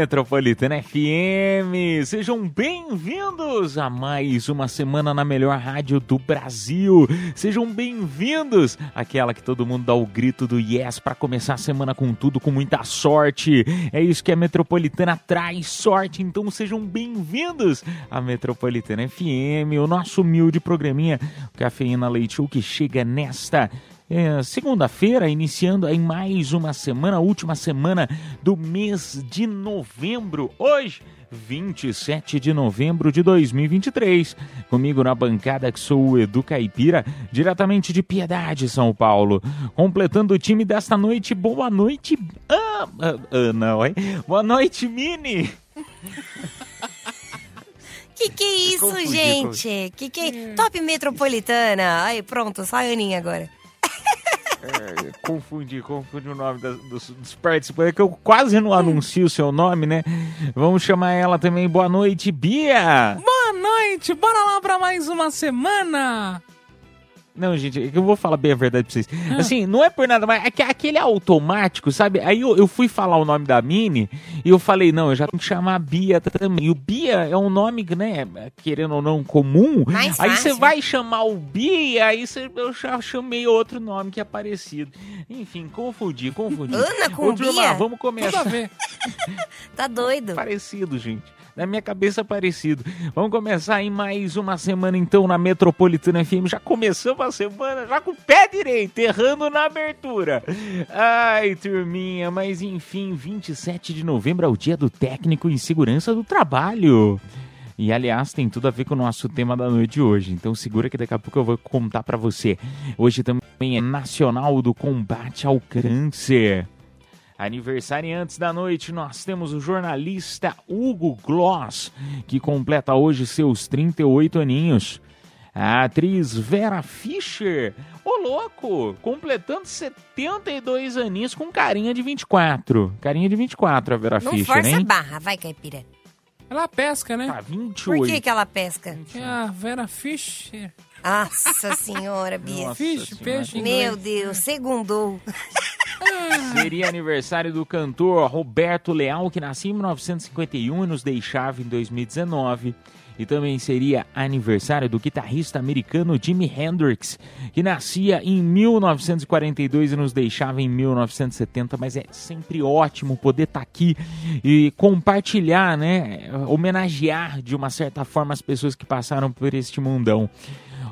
Metropolitana FM. Sejam bem-vindos a mais uma semana na melhor rádio do Brasil. Sejam bem-vindos àquela que todo mundo dá o grito do yes para começar a semana com tudo, com muita sorte. É isso que a Metropolitana traz, sorte. Então sejam bem-vindos à Metropolitana FM, o nosso humilde programinha Cafeína Leite Show que chega nesta é, segunda-feira, iniciando aí mais uma semana, última semana do mês de novembro. Hoje, 27 de novembro de 2023. Comigo na bancada que sou o Edu Caipira, diretamente de Piedade, São Paulo. Completando o time desta noite, boa noite. Ah, ah, ah, não, hein? Boa noite, Mini. Que que é isso, Confundi, gente? Que que é... Top Metropolitana. Aí, pronto, só a Aninha agora. É, confundi, confundi o nome das- dos, dos participantes, que eu quase não anuncio o seu nome, né? Vamos chamar ela também. Boa noite, Bia! Boa noite, bora lá pra mais uma semana. Não, gente, é que eu vou falar bem a verdade pra vocês. Assim, não é por nada, mas é que aquele automático, sabe? Aí eu, eu fui falar o nome da Mini e eu falei, não, eu já tenho que chamar a Bia também. E o Bia é um nome, né, querendo ou não, comum. Mais aí você vai chamar o Bia, aí você, eu já chamei outro nome que é parecido. Enfim, confundi, confundi. Ana com Ô, turma, Bia? vamos Tudo a começar. ver. Tá doido? Parecido, gente. Na minha cabeça, parecido. Vamos começar aí mais uma semana, então, na Metropolitana FM. Já começamos a semana, já com o pé direito, errando na abertura. Ai, turminha, mas enfim, 27 de novembro é o dia do técnico em segurança do trabalho. E aliás, tem tudo a ver com o nosso tema da noite de hoje. Então segura que daqui a pouco eu vou contar pra você. Hoje também é Nacional do Combate ao Câncer. Aniversariantes da noite, nós temos o jornalista Hugo Gloss, que completa hoje seus 38 aninhos. A atriz Vera Fischer, ô louco, completando 72 aninhos com carinha de 24. Carinha de 24 a Vera Não Fischer, força a hein? barra, vai, Caipira. Ela pesca, né? Tá, Por 28. que que ela pesca? É a Vera Fischer. Nossa senhora, Bia. Nossa Fish, Senhora. peixe, Meu. Deus, segundou. Seria aniversário do cantor Roberto Leal, que nasceu em 1951 e nos deixava em 2019. E também seria aniversário do guitarrista americano Jimi Hendrix, que nascia em 1942 e nos deixava em 1970. Mas é sempre ótimo poder estar aqui e compartilhar, né? Homenagear de uma certa forma as pessoas que passaram por este mundão.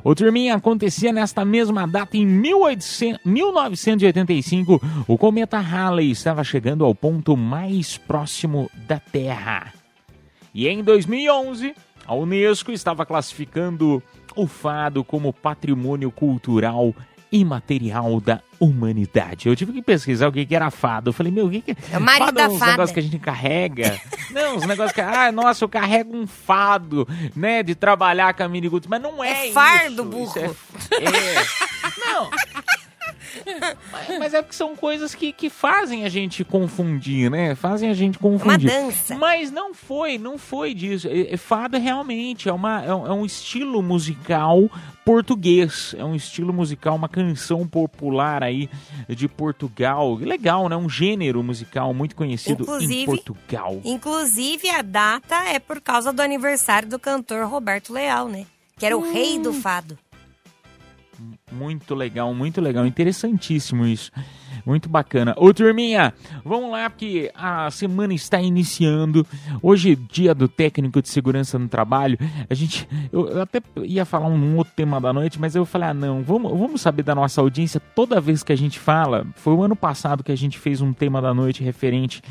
O turminha acontecia nesta mesma data em 1800 1985. O cometa Halley estava chegando ao ponto mais próximo da Terra. E em 2011, a Unesco estava classificando o fado como patrimônio cultural imaterial da humanidade. Eu tive que pesquisar o que que era fado. Eu falei, meu, o que, que É o marido fado da é uns fada. negócios que a gente carrega. Não, os negócios que. Ah, nossa, eu carrego um fado, né? De trabalhar com a miniguts. Mas não é, É fardo, isso. burro. Isso é, é. Não. Mas, mas é porque são coisas que, que fazem a gente confundir, né? Fazem a gente É uma confundir. dança. Mas não foi, não foi disso. É, é- fado realmente é, uma, é, um, é um estilo musical português. É um estilo musical, uma canção popular aí de Portugal. Legal, né? Um gênero musical muito conhecido em Inclusive- Portugal. Inclusive, a data é por causa do aniversário do cantor Roberto Leal, né? Que era o rei do fado. Muito legal, muito legal, interessantíssimo isso. Muito bacana. Ô, turminha, vamos lá, porque a semana está iniciando. Hoje, dia do técnico de segurança no trabalho. A gente. Eu, até ia falar um outro tema da noite, mas eu falei, ah, não, vamos, vamos saber da nossa audiência toda vez que a gente fala. Foi o ano passado que a gente fez um tema da noite referente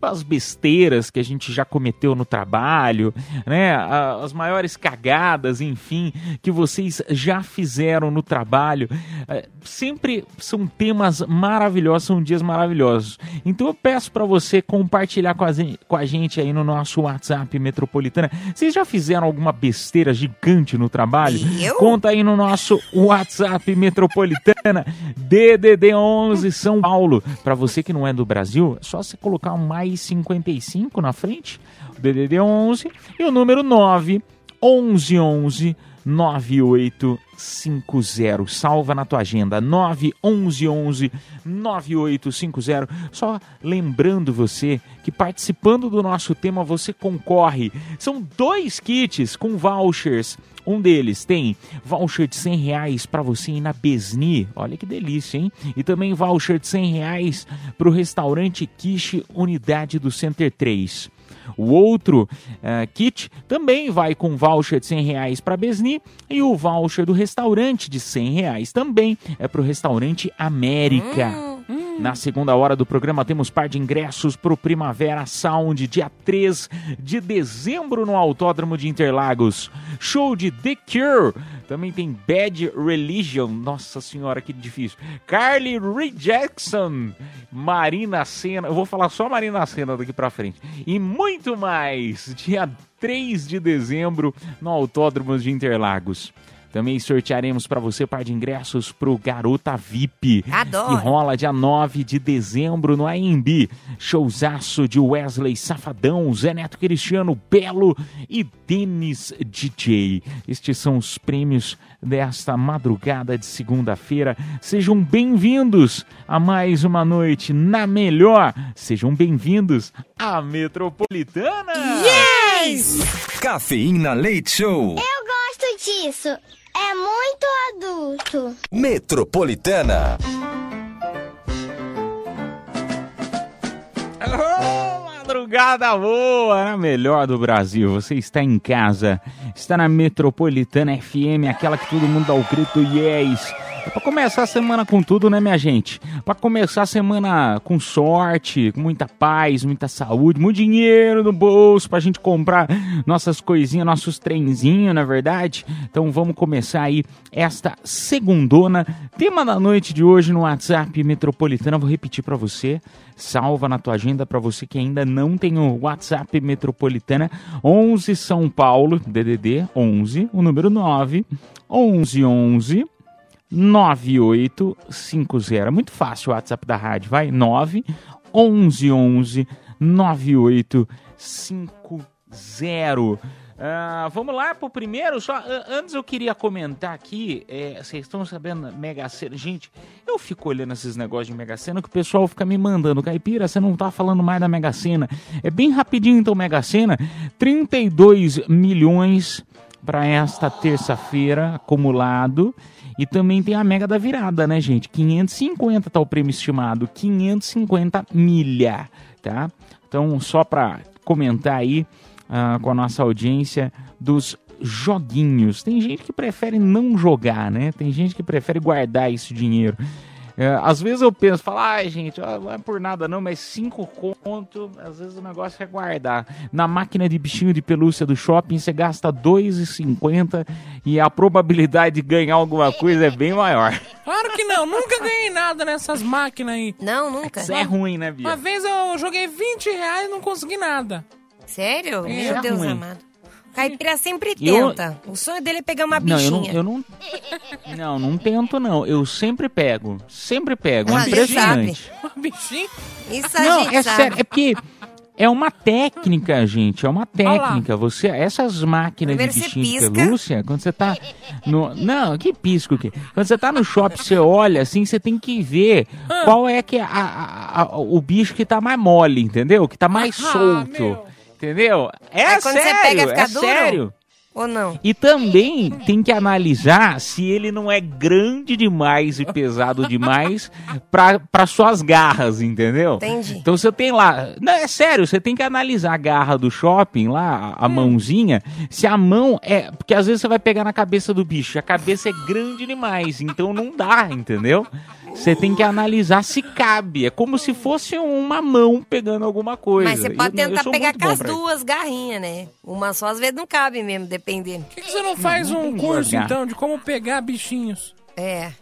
às besteiras que a gente já cometeu no trabalho, né? A- As maiores cagadas, enfim, que vocês já fizeram no trabalho. É, Sempre são temas maravilhosos, são dias maravilhosos. Então eu peço para você compartilhar com a, com a gente aí no nosso WhatsApp Metropolitana. Vocês já fizeram alguma besteira gigante no trabalho? Eu? Conta aí no nosso WhatsApp Metropolitana DDD 11 São Paulo. Para você que não é do Brasil, é só você colocar um mais 55 na frente, DDD 11 e o número 9 1111 9850. Salva na tua agenda 911 9850. Só lembrando você que participando do nosso tema você concorre. São dois kits com vouchers. Um deles tem voucher de 100 reais para você ir na Besni. Olha que delícia, hein? E também voucher de 100 reais para o restaurante Quiche Unidade do Center 3. O outro eh, kit também vai com voucher de 100 reais para Besni e o voucher do restaurante de 100 reais também é para o restaurante América. Na segunda hora do programa temos par de ingressos para o Primavera Sound, dia 3 de dezembro no Autódromo de Interlagos. Show de The Cure. Também tem Bad Religion. Nossa senhora, que difícil. Carly Rae Jackson. Marina Senna. Eu vou falar só Marina Senna daqui pra frente. E muito mais. Dia 3 de dezembro no Autódromo de Interlagos. Também sortearemos para você par de ingressos pro Garota VIP. Adoro. Que rola dia 9 de dezembro no AMB. Showzaço de Wesley Safadão, Zé Neto Cristiano Belo e Denis DJ. Estes são os prêmios desta madrugada de segunda-feira. Sejam bem-vindos a mais uma noite na melhor. Sejam bem-vindos à Metropolitana. Yes! Cafeína Leite Show. Eu gosto disso. É muito adulto. Metropolitana. Ô, madrugada boa, na melhor do Brasil. Você está em casa, está na Metropolitana FM, aquela que todo mundo dá o grito yes. É pra começar a semana com tudo, né, minha gente? Pra começar a semana com sorte, com muita paz, muita saúde, muito dinheiro no bolso pra gente comprar nossas coisinhas, nossos trenzinhos, na verdade. Então vamos começar aí esta segundona. Tema da noite de hoje no WhatsApp Metropolitana, vou repetir pra você. Salva na tua agenda pra você que ainda não tem o WhatsApp Metropolitana 11 São Paulo, DDD 11, o número 9 1111 9850. Muito fácil o WhatsApp da rádio, vai? 9 1111 9850. Ah, vamos lá pro primeiro. Só antes eu queria comentar aqui. é, Vocês estão sabendo Mega Sena? Gente, eu fico olhando esses negócios de Mega Sena que o pessoal fica me mandando. Caipira, você não tá falando mais da Mega Sena. É bem rapidinho então, Mega Sena. 32 milhões para esta terça-feira acumulado. E também tem a Mega da Virada, né, gente? 550 tá o prêmio estimado, 550 milha, tá? Então, só para comentar aí ah, com a nossa audiência dos joguinhos. Tem gente que prefere não jogar, né? Tem gente que prefere guardar esse dinheiro. É, às vezes eu penso, falo, ai gente, ó, não é por nada não, mas cinco conto, às vezes o negócio é guardar. Na máquina de bichinho de pelúcia do shopping, você gasta R$ 2,50 e a probabilidade de ganhar alguma coisa é bem maior. Claro que não, nunca ganhei nada nessas máquinas aí. Não, nunca. Isso é ruim, né, Bia? Uma vez eu joguei 20 reais e não consegui nada. Sério? É Meu Deus ruim. amado. Caipira sempre Eu- tenta. O sonho dele é pegar uma Não, eu não, bichinha. eu não. Não, não tento, não. Eu sempre pego. Sempre pego. Ah, É impressionante. Um bichinho. Isso a Não, gente é sabe. sério. É porque é uma técnica, gente. É uma técnica. Você, essas máquinas de Primeiro bichinho de pelúcia, quando você tá. No, não, que pisco o quê? Quando você tá no shopping, você olha assim, você tem que ver Ah. qual é que é a- a- a- o bicho que tá mais mole, entendeu? Que tá mais Ah, solto. meu. Entendeu? É Aí quando você sério, pega, fica é duro? sério. Ou não? E também tem que analisar se ele não é grande demais e pesado demais para suas garras, entendeu? Entendi. Então você tem lá. Não, é sério, você tem que analisar a garra do shopping lá, a, a mãozinha. Se a mão é. Porque às vezes você vai pegar na cabeça do bicho, a cabeça é grande demais, então não dá, entendeu? Você tem que analisar se cabe. É como se fosse uma mão pegando alguma coisa. Mas você pode Eu- eu tentar sou pegar com as duas garrinhas, né? Uma só às vezes não cabe mesmo, dependendo. Por que, que você não faz não um tem curso, lugar. então, de como pegar bichinhos? É.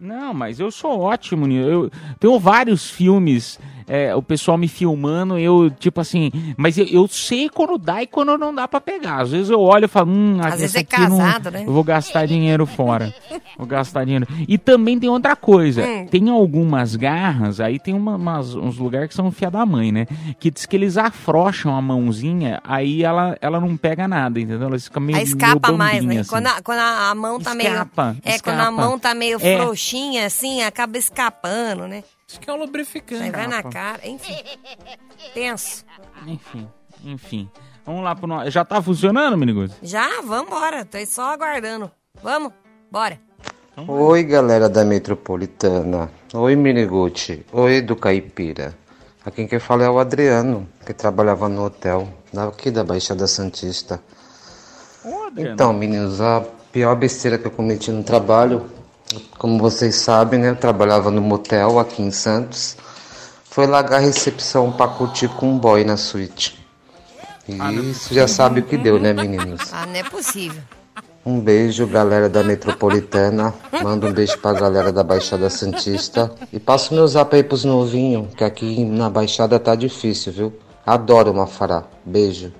Não, mas eu sou ótimo nisso. Eu tenho vários filmes, é, o pessoal me filmando, eu, tipo assim, mas eu, eu sei quando dá e quando não dá pra pegar. Às vezes eu olho e falo, hum, Às vezes essa é eu não- casado, né? Eu vou gastar dinheiro fora. Vou gastar dinheiro. E também tem outra coisa. Hum. Tem algumas garras, aí tem uma- umas- uns lugares que são fia da mãe, né? Que diz que eles afrouxam a mãozinha, aí ela, ela não pega nada, entendeu? Ela fica meio Aí escapa meio mais, né? assim. Quando, a, quando a, mão tá Escapa, meio. É, quando a escapa. mão tá meio É. frouxinha, assim, acaba escapando, né? Isso que é um lubrificante. Aí vai na cara. Enfim. Tenso. Enfim, enfim. Vamos lá pro nosso. Já tá funcionando, Miniguzi? Já, vambora. Tô só aguardando. Vamos? Bora. Oi, galera da Metropolitana. Oi, Miniguti. Oi, do Caipira. Aqui quem fala é o Adriano, que trabalhava no hotel, daqui da Baixada Santista. Ô. Então, meninos, a pior besteira que eu cometi no trabalho, como vocês sabem, né? Eu trabalhava no motel aqui em Santos. Foi largar a recepção pra curtir com um boy na suíte. E isso já sabe o que deu, né, meninos? Ah, não é possível. Um beijo, galera da Metropolitana. Manda um beijo pra galera da Baixada Santista. E passa o meu zap aí pros novinhos, que aqui na Baixada tá difícil, viu? Adoro uma fará. Beijo.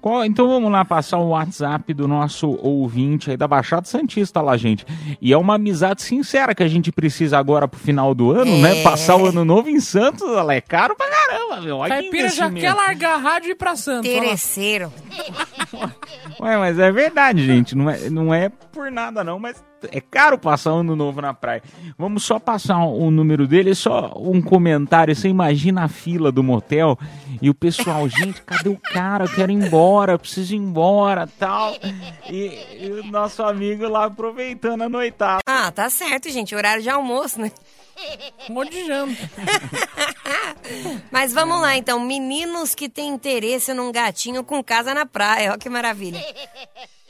Qual- então vamos lá passar o WhatsApp do nosso ouvinte aí da Baixada Santista lá, gente. E é uma amizade sincera que a gente precisa agora pro final do ano, né? É. Passar o ano novo em Santos, ela é caro pra caramba, meu. Olha que Caipira já investimento. quer largar a rádio e ir pra Santos. Interesseiro. Ué, mas é verdade, gente. Não é, não é por nada, não, mas é caro passar ano novo na praia. Vamos só passar o o número dele, só um comentário. Você imagina a fila do motel e o pessoal, gente, cadê o cara? Eu quero ir embora, eu preciso ir embora tal. E, e o nosso amigo lá aproveitando a noitada. Ah, tá certo, gente. Horário de almoço, né? Um monte de janta. Mas vamos lá, então. Meninos que têm interesse num gatinho com casa na praia. Olha que maravilha.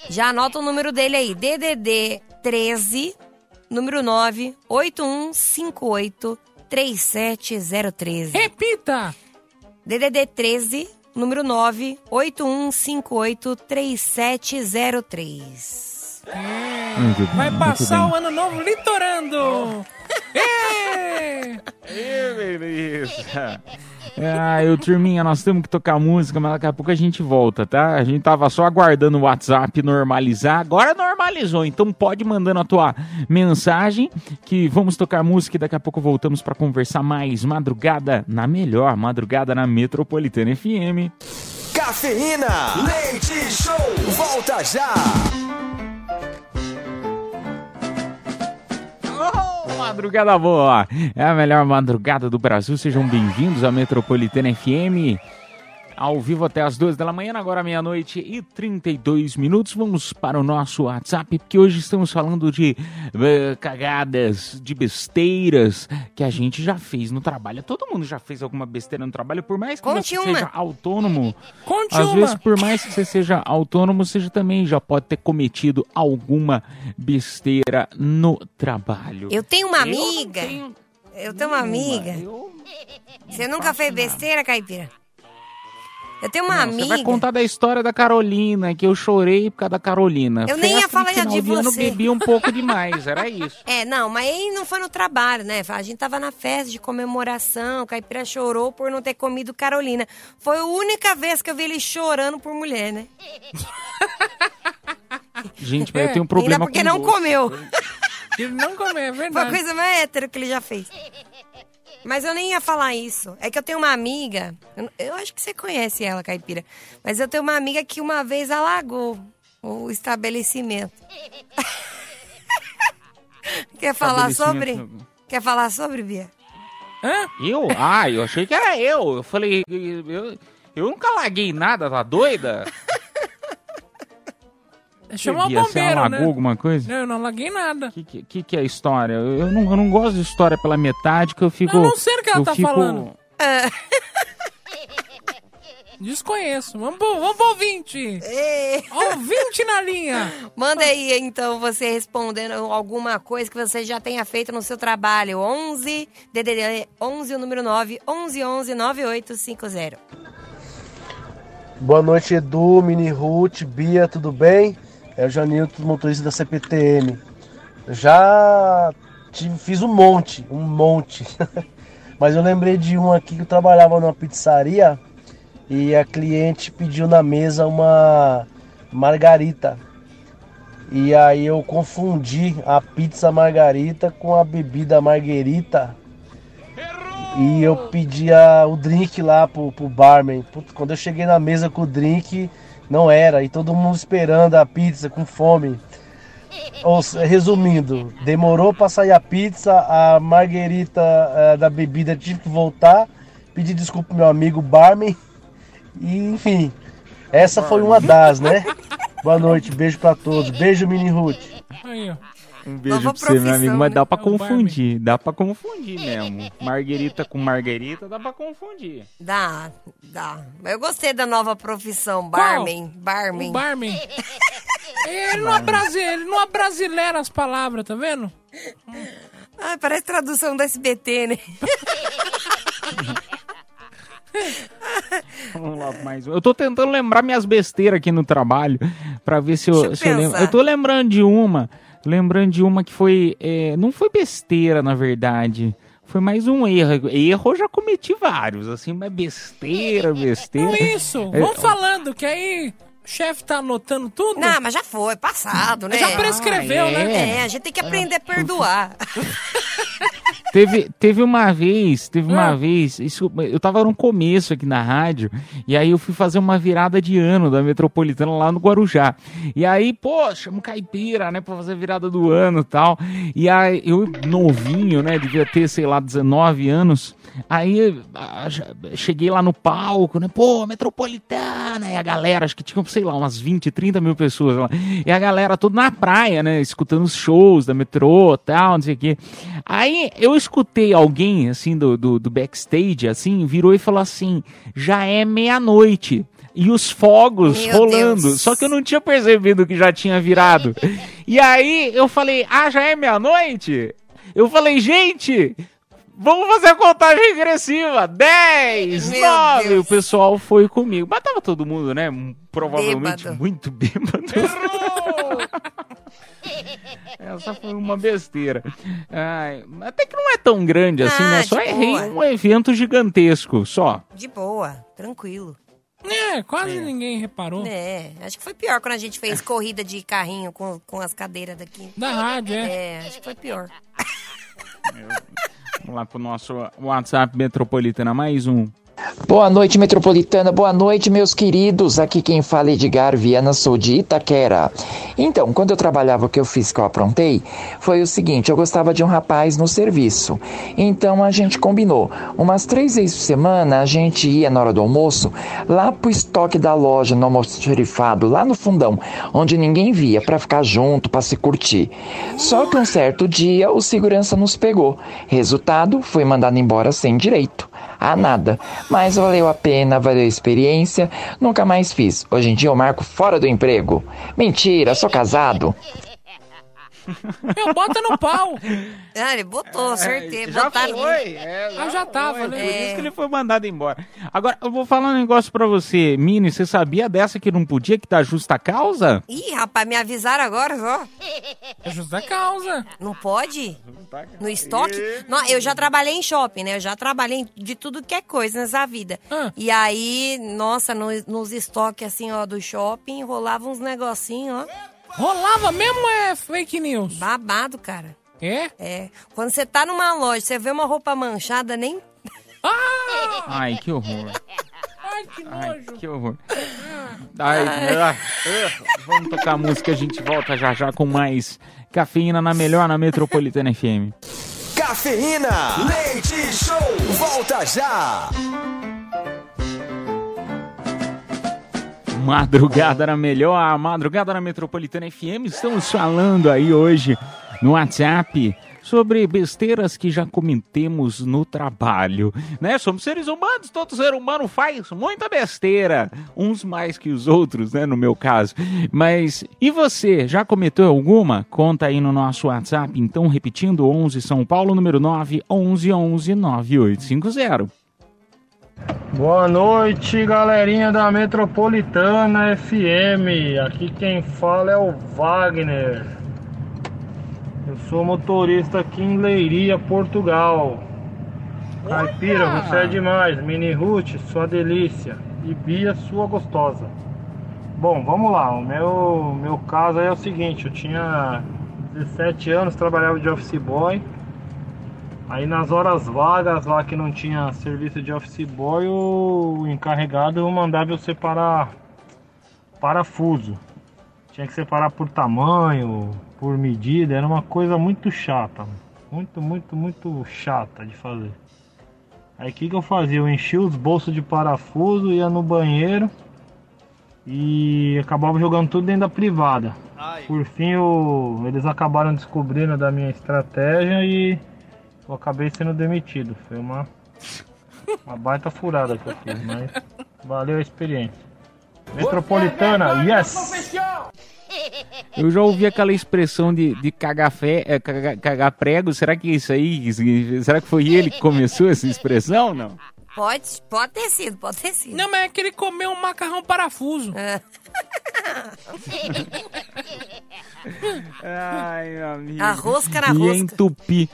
Já anota o número dele aí. DDD 13, número 9, 8158 37013. Repita! DDD 13, número 9, 8158 3703. Muito, Vai passar o ano novo litorando! Ê! Ê, beleza. Ah, eu, turminha, nós temos que tocar música, mas daqui a pouco a gente volta, tá? A gente tava só aguardando o WhatsApp normalizar, agora normalizou, então pode mandando a tua mensagem que vamos tocar música e daqui a pouco voltamos pra conversar mais. Madrugada na melhor, madrugada na Metropolitana FM. Cafeína. Leite Show. Volta já. Madrugada boa! É a melhor madrugada do Brasil. Sejam bem-vindos à Metropolitana FM. Ao vivo até as duas da manhã, agora meia-noite e 32 minutos. Vamos para o nosso WhatsApp, porque hoje estamos falando de eh, cagadas, de besteiras que a gente já fez no trabalho. Todo mundo já fez alguma besteira no trabalho, por mais que Conte você uma. seja autônomo. Conte Às uma! vezes, por mais que você seja autônomo, você já também já pode ter cometido alguma besteira no trabalho. Eu tenho uma Eu amiga. tenho Eu tenho uma amiga. Eu- Você nunca fez besteira, Caipira? Eu tenho uma Não, amiga. Você vai contar da história da Carolina, que eu chorei por causa da Carolina. Eu nem ia Festa falar de de você. bebi um pouco demais, era isso. É, não, mas aí não foi no trabalho, né? A gente tava na festa de comemoração, o Caipira chorou por não ter comido Carolina. Foi a única vez que eu vi ele chorando por mulher, né? Gente, mas eu tenho um problema Ainda porque com não doce. comeu. Ele não comeu, é Foi a verdade. coisa mais hétero que ele já fez. Mas eu nem ia falar isso. É que eu tenho uma amiga, eu, eu acho que você conhece ela, Caipira. Mas eu tenho uma amiga que uma vez alagou o estabelecimento. Quer falar sobre? Quer falar sobre, Bia? Hã? Eu? Ah, eu achei que era eu. Eu falei, eu, eu nunca laguei nada, tá doida? Chamar o bombeiro, alagou né? alguma coisa? Não, eu não alaguei nada. O que, que, que que é a história? Eu não, eu não gosto de história pela metade, que eu fico... Eu não sei o que ela tá fico- falando. Desconheço. Vamos pro, vamos pro ouvinte. Ouvinte na linha. Manda aí, então, você respondendo alguma coisa que você já tenha feito no seu trabalho. 11, DDD 11, o número 9, 11 11 9850. Boa noite, Edu, Mini Ruth, Bia, tudo bem? É o Janilton, motorista da CPTM. Já tive- fiz um monte, um monte. Mas eu lembrei de um aqui que eu trabalhava numa pizzaria e a cliente pediu na mesa uma margarita. E aí eu confundi a pizza margarita com a bebida marguerita. E eu pedia o drink lá pro, pro barman. Quando eu cheguei na mesa com o drink, não era. E todo mundo esperando a pizza com fome. Ou resumindo, demorou pra sair a pizza, a marguerita eh, da bebida tive que voltar. Pedi desculpa pro meu amigo barman. E enfim, essa foi uma das, né? Boa noite, beijo pra todos. Beijo, Mini Ruth. Um beijo Nova pra você, meu amigo. Mas né? dá pra É confundir. Dá pra confundir mesmo. Marguerita com marguerita dá pra confundir. Dá, dá. Mas eu gostei da nova profissão, Qual? barman. Barman. O barman. Ele não, abrasi- ele não abrasileira as palavras, tá vendo? Ah, parece tradução do SBT, né? Vamos lá mais um. Eu tô tentando lembrar minhas besteiras aqui no trabalho pra ver se eu, eu se eu lembro. Eu tô lembrando de uma. Lembrando de uma que foi. é, não foi besteira, na verdade. Foi mais um erro. Erro eu já cometi vários, assim, mas besteira, besteira. Não isso. É, Vamos falando, que aí o chefe tá anotando tudo. Não, mas já foi, passado, né? Já prescreveu, Ah, é? né? É, a gente tem que aprender a perdoar. Teve, teve uma vez, teve uma Ah. vez, isso, eu tava no começo aqui na rádio, e aí eu fui fazer uma virada de ano da Metropolitana lá no Guarujá. E aí, pô, chama o caipira, né, pra fazer a virada do ano e tal. E aí, eu novinho, né, devia ter, sei lá, 19 anos. Aí, cheguei lá no palco, né, pô, Metropolitana, e a galera, acho que tinha, sei lá, umas 20, 30 mil pessoas lá. E a galera toda na praia, né, escutando os shows da metrô e tal, não sei o quê. Aí eu escutei alguém, assim, do, do, do backstage, assim, virou e falou assim: já é meia-noite. E os fogos Meu rolando. Deus. Só que eu não tinha percebido que já tinha virado. E aí eu falei: ah, já é meia-noite? Eu falei, gente. Vamos fazer a contagem regressiva. 10, Meu 9. Deus. O pessoal foi comigo. Mas tava todo mundo, né? Provavelmente Bêbado. muito bêbado. Essa foi uma besteira. Ai, até que não é tão grande assim, Ah, né? Só errei boa. um evento gigantesco, só. De boa, tranquilo. É, quase ninguém reparou. É, acho que foi pior quando a gente fez corrida de carrinho com, com as cadeiras daqui. Da rádio, é. É, acho que foi pior. Vamos lá pro nosso WhatsApp Metropolitana, mais um. Boa noite, metropolitana. Boa noite, meus queridos. Aqui quem fala é Edgar Viana, sou de Itaquera. Então, quando eu trabalhava, o que eu fiz que eu aprontei foi o seguinte: eu gostava de um rapaz no serviço. Então a gente combinou. Umas três vezes por semana a gente ia na hora do almoço lá pro estoque da loja, no almoxerifado, lá no fundão, onde ninguém via, pra ficar junto, pra se curtir. Só que um certo dia o segurança nos pegou. Resultado, foi mandado embora sem direito a nada. Mas valeu a pena, valeu a experiência, nunca mais fiz. Hoje em dia eu marco fora do emprego. Mentira, sou casado. Meu, bota no pau. Ah, ele botou, acertei. É, já botaram- foi, é, Ah, já tava, foi, né? Por É. isso que ele foi mandado embora. Agora, eu vou falar um negócio pra você. Mini, você sabia dessa que não podia, que dá justa causa? Ih, rapaz, me avisaram agora, ó. É justa causa. Não pode? No estoque? Não, eu já trabalhei em shopping, né? Eu já trabalhei de tudo que é coisa nessa vida. Ah. E aí, nossa, no- nos estoques assim, ó, do shopping, rolava uns negocinhos, ó. Rolava mesmo é fake news? Babado, cara. É? É. Quando você tá numa loja, você vê uma roupa manchada, nem. Ah! Ai, que horror. Ai, que Ai, nojo. que horror. Ai, ah, ah. vamos tocar a música, a gente volta já já com mais cafeína na melhor na Metropolitana FM. Cafeína, leite show, volta já. Madrugada na melhor, madrugada na Metropolitana FM. Estamos falando aí hoje no WhatsApp sobre besteiras que já cometemos no trabalho, né? Somos seres humanos, todo ser humano faz muita besteira, uns mais que os outros, né, no meu caso. Mas e você, já cometeu alguma? Conta aí no nosso WhatsApp, então repetindo 11 São Paulo número 9 11 11 9850. Boa noite, galerinha da Metropolitana FM. Aqui quem fala é o Wagner. Eu sou motorista aqui em Leiria, Portugal. Caipira, Olha! você é demais. Mini Ruth, sua delícia. E Bia, sua gostosa. Bom, vamos lá. O meu, meu caso é o seguinte: eu tinha 17 anos, trabalhava de office boy. Aí nas horas vagas lá que não tinha serviço de office boy, o encarregado mandava eu separar parafuso. Tinha que separar por tamanho, por medida, era uma coisa muito chata. Muito, muito, muito chata de fazer. Aí o que, que eu fazia? Eu enchia os bolsos de parafuso, ia no banheiro e acabava jogando tudo dentro da privada. Por fim, eu- eles acabaram descobrindo da minha estratégia e eu acabei sendo demitido. Foi uma, uma baita furada que eu fiz, mas valeu a experiência. Metropolitana, yes! Eu já ouvi aquela expressão de, de cagar, fé, é, cagar, cagar prego. Será que é isso aí? Será que foi ele que começou essa expressão? Não. Pode, pode ter sido, pode ter sido. Não, mas é que ele comeu um macarrão parafuso. Ai, meu amigo. A rosca na Ia rosca. entupir.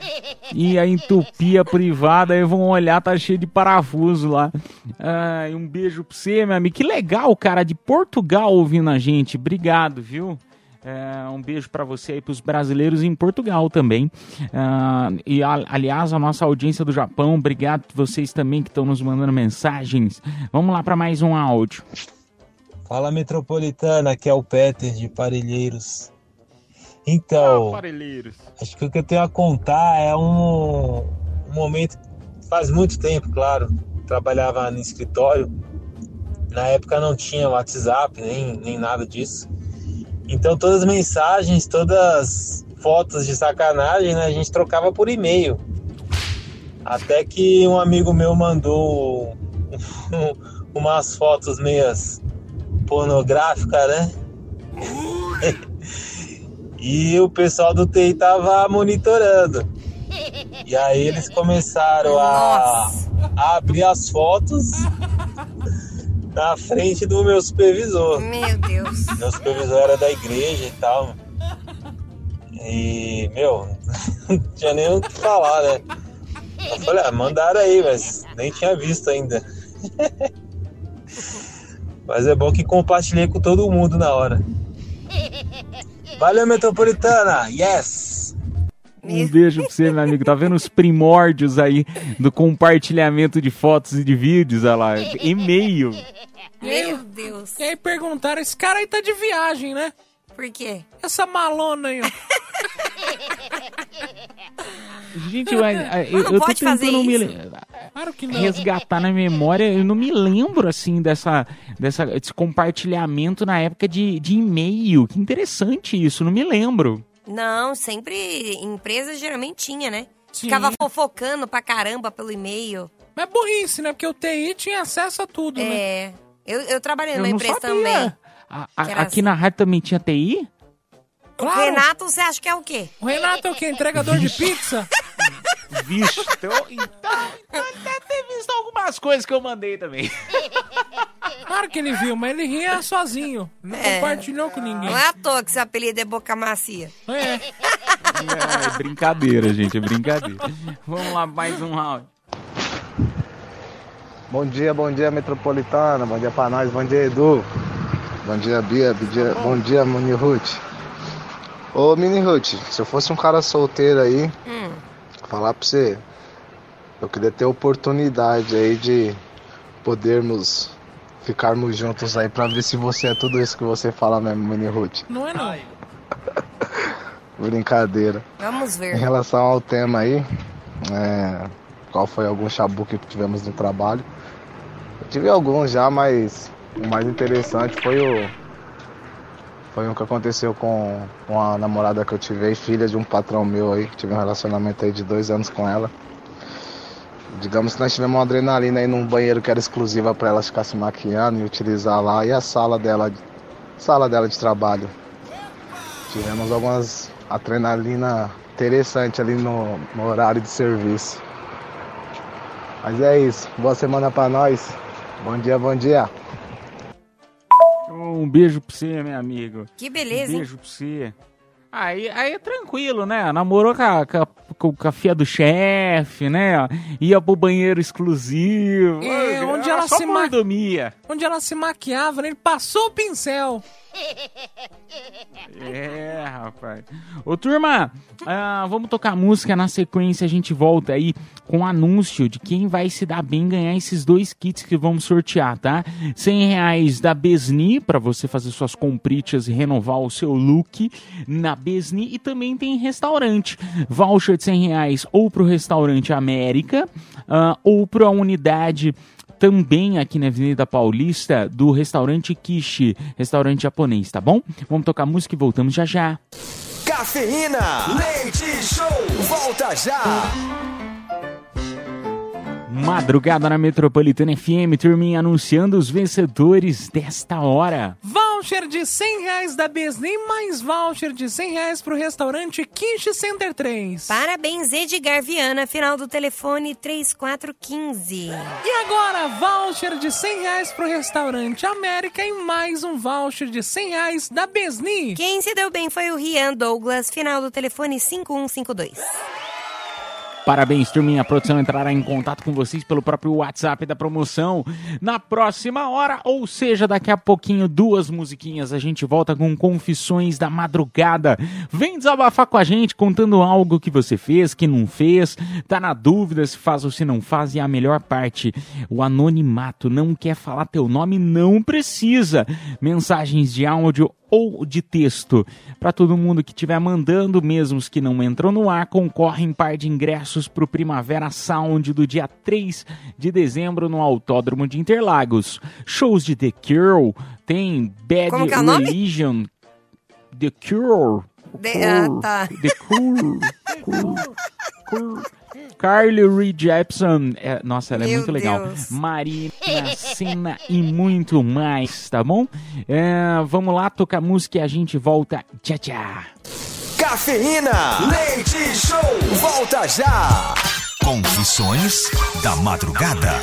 Ia entupir a privada, aí vão olhar, tá cheio de parafuso lá. Ai, um beijo pra você, meu amigo. Que legal, cara, de Portugal ouvindo a gente. Obrigado, viu? É, um beijo pra você aí, pros brasileiros em Portugal também. Ah, e, a- aliás, a nossa audiência do Japão, obrigado vocês também que estão nos mandando mensagens. Vamos lá pra mais um áudio. Fala Metropolitana, aqui é o Peter de Parelheiros. Então, Aparelheiros. acho que o que eu tenho a contar é um, um momento faz muito tempo, claro. Trabalhava no escritório. Na época não tinha WhatsApp, nem, nem nada disso. Então todas as mensagens, todas as fotos de sacanagem, né, a gente trocava por e-mail. Até que um amigo meu mandou umas fotos meias pornográficas, né? E o pessoal do TI tava monitorando. E aí eles começaram a, a abrir as fotos na frente do meu supervisor. Meu Deus. Meu supervisor era da igreja e tal. E, meu, não tinha nem o que falar, né? Eu falei, ah, mandaram aí, mas nem tinha visto ainda. Mas é bom que compartilhei com todo mundo na hora. Valeu, Metropolitana! Yes! Um beijo pra você, meu amigo. Tá vendo os primórdios aí do compartilhamento de fotos e de vídeos, olha lá. E-mail. Meu Deus. E aí perguntaram, esse cara aí tá de viagem, né? Por quê? Essa malona aí, ó. Gente, eu, eu, eu tô pode fazer tentando me isso. le- Claro que não. resgatar na memória. Eu não me lembro, assim, dessa, dessa, desse compartilhamento na época de, de e-mail. Que interessante isso, não me lembro. Não, sempre empresa geralmente tinha, né? Sim. Ficava fofocando pra caramba pelo e-mail. Mas é burrice, né? Porque o TI tinha acesso a tudo, né? É. Eu, eu trabalhei Eu numa não empresa sabia. também. A- a- aqui assim. na rádio também tinha TI? O Renato, você acha que é o quê? O Renato é o quê? Entregador de pizza? Vixe, então, então, então ele deve ter visto algumas coisas que eu mandei também. Claro que ele viu, mas ele ria sozinho. Não É. compartilhou com ninguém. Não é à toa que seu apelido é Boca Macia. É. É brincadeira, gente, é brincadeira. Vamos lá, mais um áudio. Bom dia, bom dia Metropolitana, bom dia pra nós, bom dia Edu, bom dia Bia, bom dia, bom dia Mini Ruth. Ô Mini Ruth, se eu fosse um cara solteiro aí, Hum. Falar pra você, eu queria ter oportunidade aí de podermos ficarmos juntos aí pra ver se você é tudo isso que você fala mesmo, Mini Ruth. Não é não. Brincadeira. Vamos Em ver. relação ao tema aí, é, qual foi algum chabuque que tivemos no trabalho? Eu tive alguns já, mas o mais interessante foi o. Foi o que aconteceu com, com a namorada que eu tive filha de um patrão meu aí, tive um relacionamento aí de dois anos com ela. Digamos que nós tivemos uma adrenalina aí num banheiro que era exclusiva para ela ficar se maquiando e utilizar lá, e a sala dela, sala dela de trabalho. Tivemos algumas adrenalina interessante ali no, no horário de serviço. Mas é isso. Boa semana pra nós. Bom dia, bom dia. Um beijo pra você, meu amigo. Que beleza, Um hein? beijo pra você. Aí, aí é tranquilo, né? Namorou com a, com a, com a filha do chefe, né? Ia pro banheiro exclusivo. É, onde ela só se ma-. Onde ela se maquiava, né? Ele passou o pincel. É, rapaz. Ô, turma, ah, vamos tocar música. Na sequência, a gente volta aí com o anúncio de quem vai se dar bem ganhar esses dois kits que vamos sortear, tá? 100 reais da Besni, pra você fazer suas compritas e renovar o seu look na Besni. E também tem restaurante. Voucher de 100 reais ou pro restaurante América ah, ou pra unidade também aqui na Avenida Paulista do restaurante Kishi, restaurante japonês, tá bom? Vamos tocar música e voltamos já já. Cafeína, leite show, volta já. Madrugada na Metropolitana FM, turminha anunciando os vencedores desta hora. Voucher de 100 reais da Besni, mais voucher de 100 reais pro restaurante Kish Center 3. Parabéns, Edgar Viana, final do telefone 3415. E agora, voucher de 100 reais pro restaurante América e mais um voucher de 100 reais da Besni. Quem se deu bem foi o Rian Douglas, final do telefone 5152. Parabéns, turminha. A produção entrará em contato com vocês pelo próprio WhatsApp da promoção na próxima hora, ou seja, daqui a pouquinho, duas musiquinhas. A gente volta com Confissões da Madrugada. Vem desabafar com a gente, contando algo que você fez, que não fez, tá na dúvida se faz ou se não faz. E a melhor parte, o anonimato. Não quer falar teu nome? Não precisa. Mensagens de áudio ou de texto. Para todo mundo que estiver mandando, mesmo os que não entram no ar, concorrem par de ingressos para o Primavera Sound do dia 3 de dezembro no Autódromo de Interlagos. Shows de The Cure, tem Bad Como é? Religion, The Cure. De- ah, tá. The Cure. Cure. Carly Rae Jepsen, é, nossa, ela é Meu muito legal. Deus. Marina Senna e muito mais, tá bom? É, vamos lá tocar música e a gente volta. Tchau, tchau. Cafeína, leite show, volta já. Confissões da Madrugada.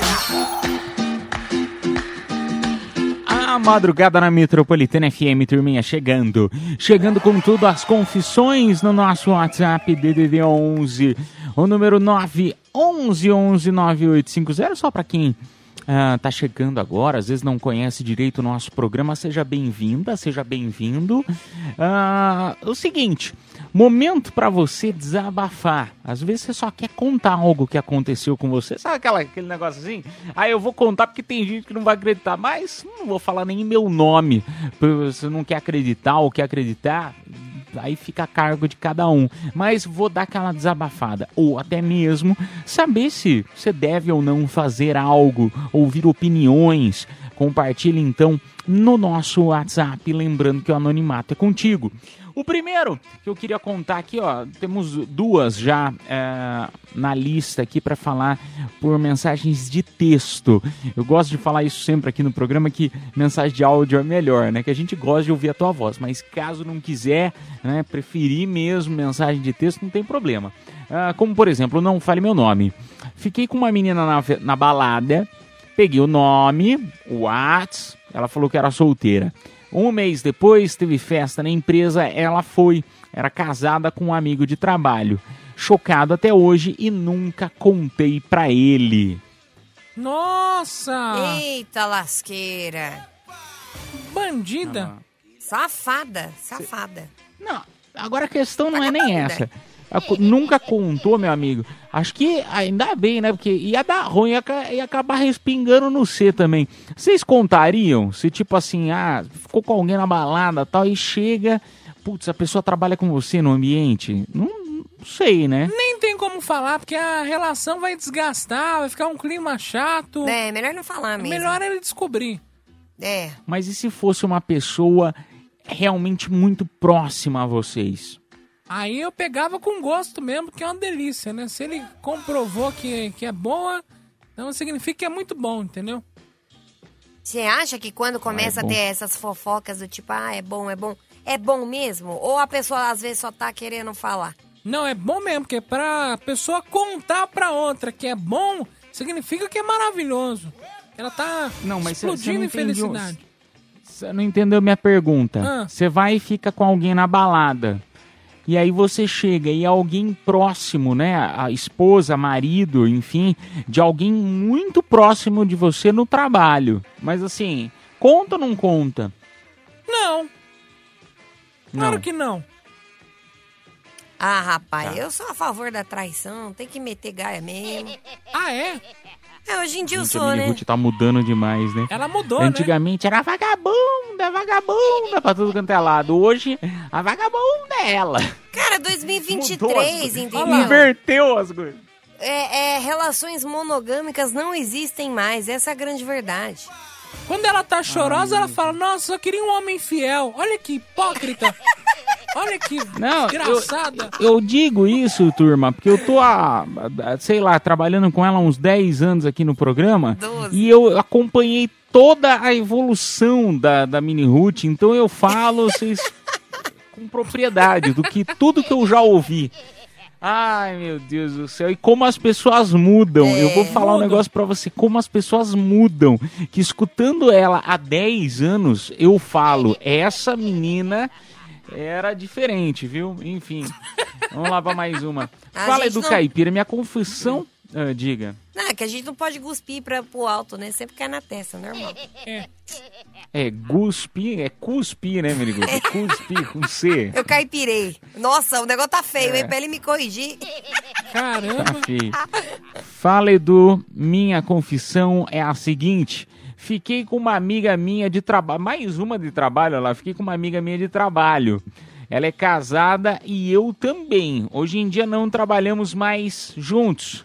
A madrugada na Metropolitana FM, turminha, chegando. Chegando com tudo, as confissões no nosso WhatsApp DDD 11. O número 911-9850, só para quem ah, tá chegando agora, às vezes não conhece direito o nosso programa, seja bem-vinda, seja bem-vindo. Ah, o seguinte, momento para você desabafar. Às vezes você só quer contar algo que aconteceu com você. Sabe aquela, aquele negócio assim? Aí eu vou contar porque tem gente que não vai acreditar, mas não vou falar nem meu nome. Você não quer acreditar ou quer acreditar, aí fica a cargo de cada um. Mas vou dar aquela desabafada. Ou até mesmo saber se você deve ou não fazer algo, ouvir opiniões. Compartilhe então no nosso WhatsApp, lembrando que o anonimato é contigo. O primeiro que eu queria contar aqui, ó, temos duas já é, na lista aqui para falar por mensagens de texto. Eu gosto de falar isso sempre aqui no programa que mensagem de áudio é melhor, né? Que a gente gosta de ouvir a tua voz, mas caso não quiser, né, preferir mesmo mensagem de texto, não tem problema. Ah, como por exemplo, não fale meu nome. Fiquei com uma menina na, na balada, peguei o nome, o Whats, ela falou que era solteira. Um mês depois, teve festa na empresa, ela foi. Era casada com um amigo de trabalho. Chocado até hoje e nunca contei pra ele. Nossa! Eita lasqueira. Bandida. Safada, safada. Não, agora a questão não é nem essa. Nunca contou, meu amigo. Acho que ainda bem, né? Porque ia dar ruim, ia, ia acabar respingando no C também. Vocês contariam se, tipo assim, ah, ficou com alguém na balada e tal, e chega, putz, a pessoa trabalha com você no ambiente? Não, não sei, né? Nem tem como falar, porque a relação vai desgastar, vai ficar um clima chato. É, melhor não falar mesmo. Melhor ele descobrir. É. Mas e se fosse uma pessoa realmente muito próxima a vocês? Aí eu pegava com gosto mesmo, que é uma delícia, né? Se ele comprovou que, que é boa, então significa que é muito bom, entendeu? Você acha que quando começa é a ter essas fofocas do tipo, ah, é bom, é bom, é bom mesmo? Ou a pessoa às vezes só tá querendo falar? Não, é bom mesmo, porque pra pessoa contar pra outra que é bom, significa que é maravilhoso. Ela tá Não, mas explodindo não em entendeu. felicidade. Você não entendeu minha pergunta. Ah. Você vai e fica com alguém na balada. E aí você chega e alguém próximo, né? A esposa, marido, enfim, de alguém muito próximo de você no trabalho. Mas assim, conta ou não conta? Não, claro Não. que não. Ah, rapaz, Tá. eu sou a favor da traição, tem que meter gaia mesmo. Ah, é? É, hoje em dia eu Gente, a sou, Mini né? Ruth tá mudando demais, né? Ela mudou, né? Antigamente era vagabunda, vagabunda pra tudo quanto é lado. Hoje, a vagabunda é ela. Cara, 2023, entendeu? Inverteu as coisas. É, é, relações monogâmicas não existem mais, essa é a grande verdade. Quando ela tá chorosa, ela fala, nossa, eu queria um homem fiel. Olha que hipócrita. Olha que Não, desgraçada. Eu digo isso, turma, porque eu tô, há, há, sei lá, trabalhando com ela há uns 10 anos aqui no programa. E eu acompanhei toda a evolução da, da Mini Ruth, então eu falo vocês com propriedade do que tudo que eu já ouvi. Ai, meu Deus do céu. E como as pessoas mudam. eu vou falar um negócio pra você. Como as pessoas mudam. Que escutando ela há 10 anos, eu falo, essa menina era diferente, viu? Enfim. Vamos lá pra mais uma. A Fala, Edu não- Caipira. Minha confissão... Ah, diga. Não, é que a gente não pode cuspir pra, pro alto, né? Sempre cai na testa, normal. É. É guspi, é cuspi, né, Merigo? É cuspi com C. Eu caipirei. Nossa, o negócio tá feio, É. hein? Pra ele me corrigir. Caramba. Tá feio. Fala, Edu. Minha confissão é a seguinte. Fiquei com uma amiga minha de trabalho. Mais uma de trabalho, olha lá. Fiquei com uma amiga minha de trabalho. Ela é casada e eu também. Hoje em dia não trabalhamos mais juntos.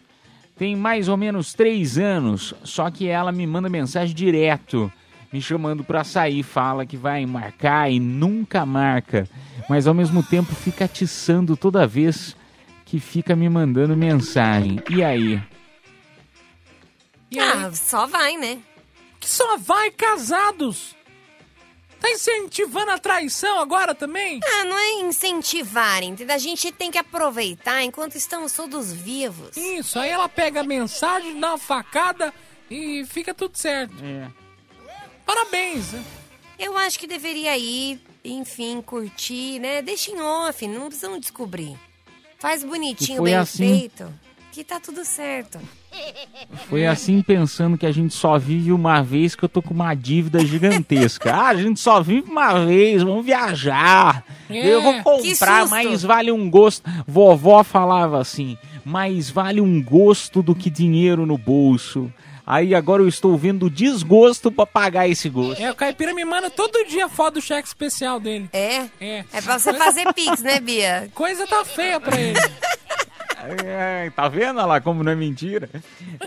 Tem mais ou menos três anos. Só que ela me manda mensagem direto. Me chamando pra sair. Fala que vai marcar e nunca marca. Mas ao mesmo tempo fica atiçando toda vez que fica me mandando mensagem. E aí? ah, só vai, né? Só vai casados. Tá incentivando a traição agora também? Ah, não é incentivar, entendeu? A gente tem que aproveitar enquanto estamos todos vivos. Isso, aí ela pega a mensagem, dá uma facada e fica tudo certo. É. Parabéns. né? Eu acho que deveria ir, enfim, curtir, né? Deixa em off, não precisam descobrir. Faz bonitinho, foi bem assim- feito, que tá tudo certo. Foi assim pensando que a gente só vive uma vez que eu tô com uma dívida gigantesca. ah, a gente só vive uma vez, vamos viajar. É, eu vou que comprar, mais vale um gosto. Vovó falava assim: mais vale um gosto do que dinheiro no bolso. Aí agora eu estou vendo desgosto pra pagar esse gosto. É, o Caipira me manda todo dia foto do cheque especial dele. É? É. É pra você fazer pix, né, Bia? Coisa tá feia pra ele. Ai, tá vendo lá como não é mentira?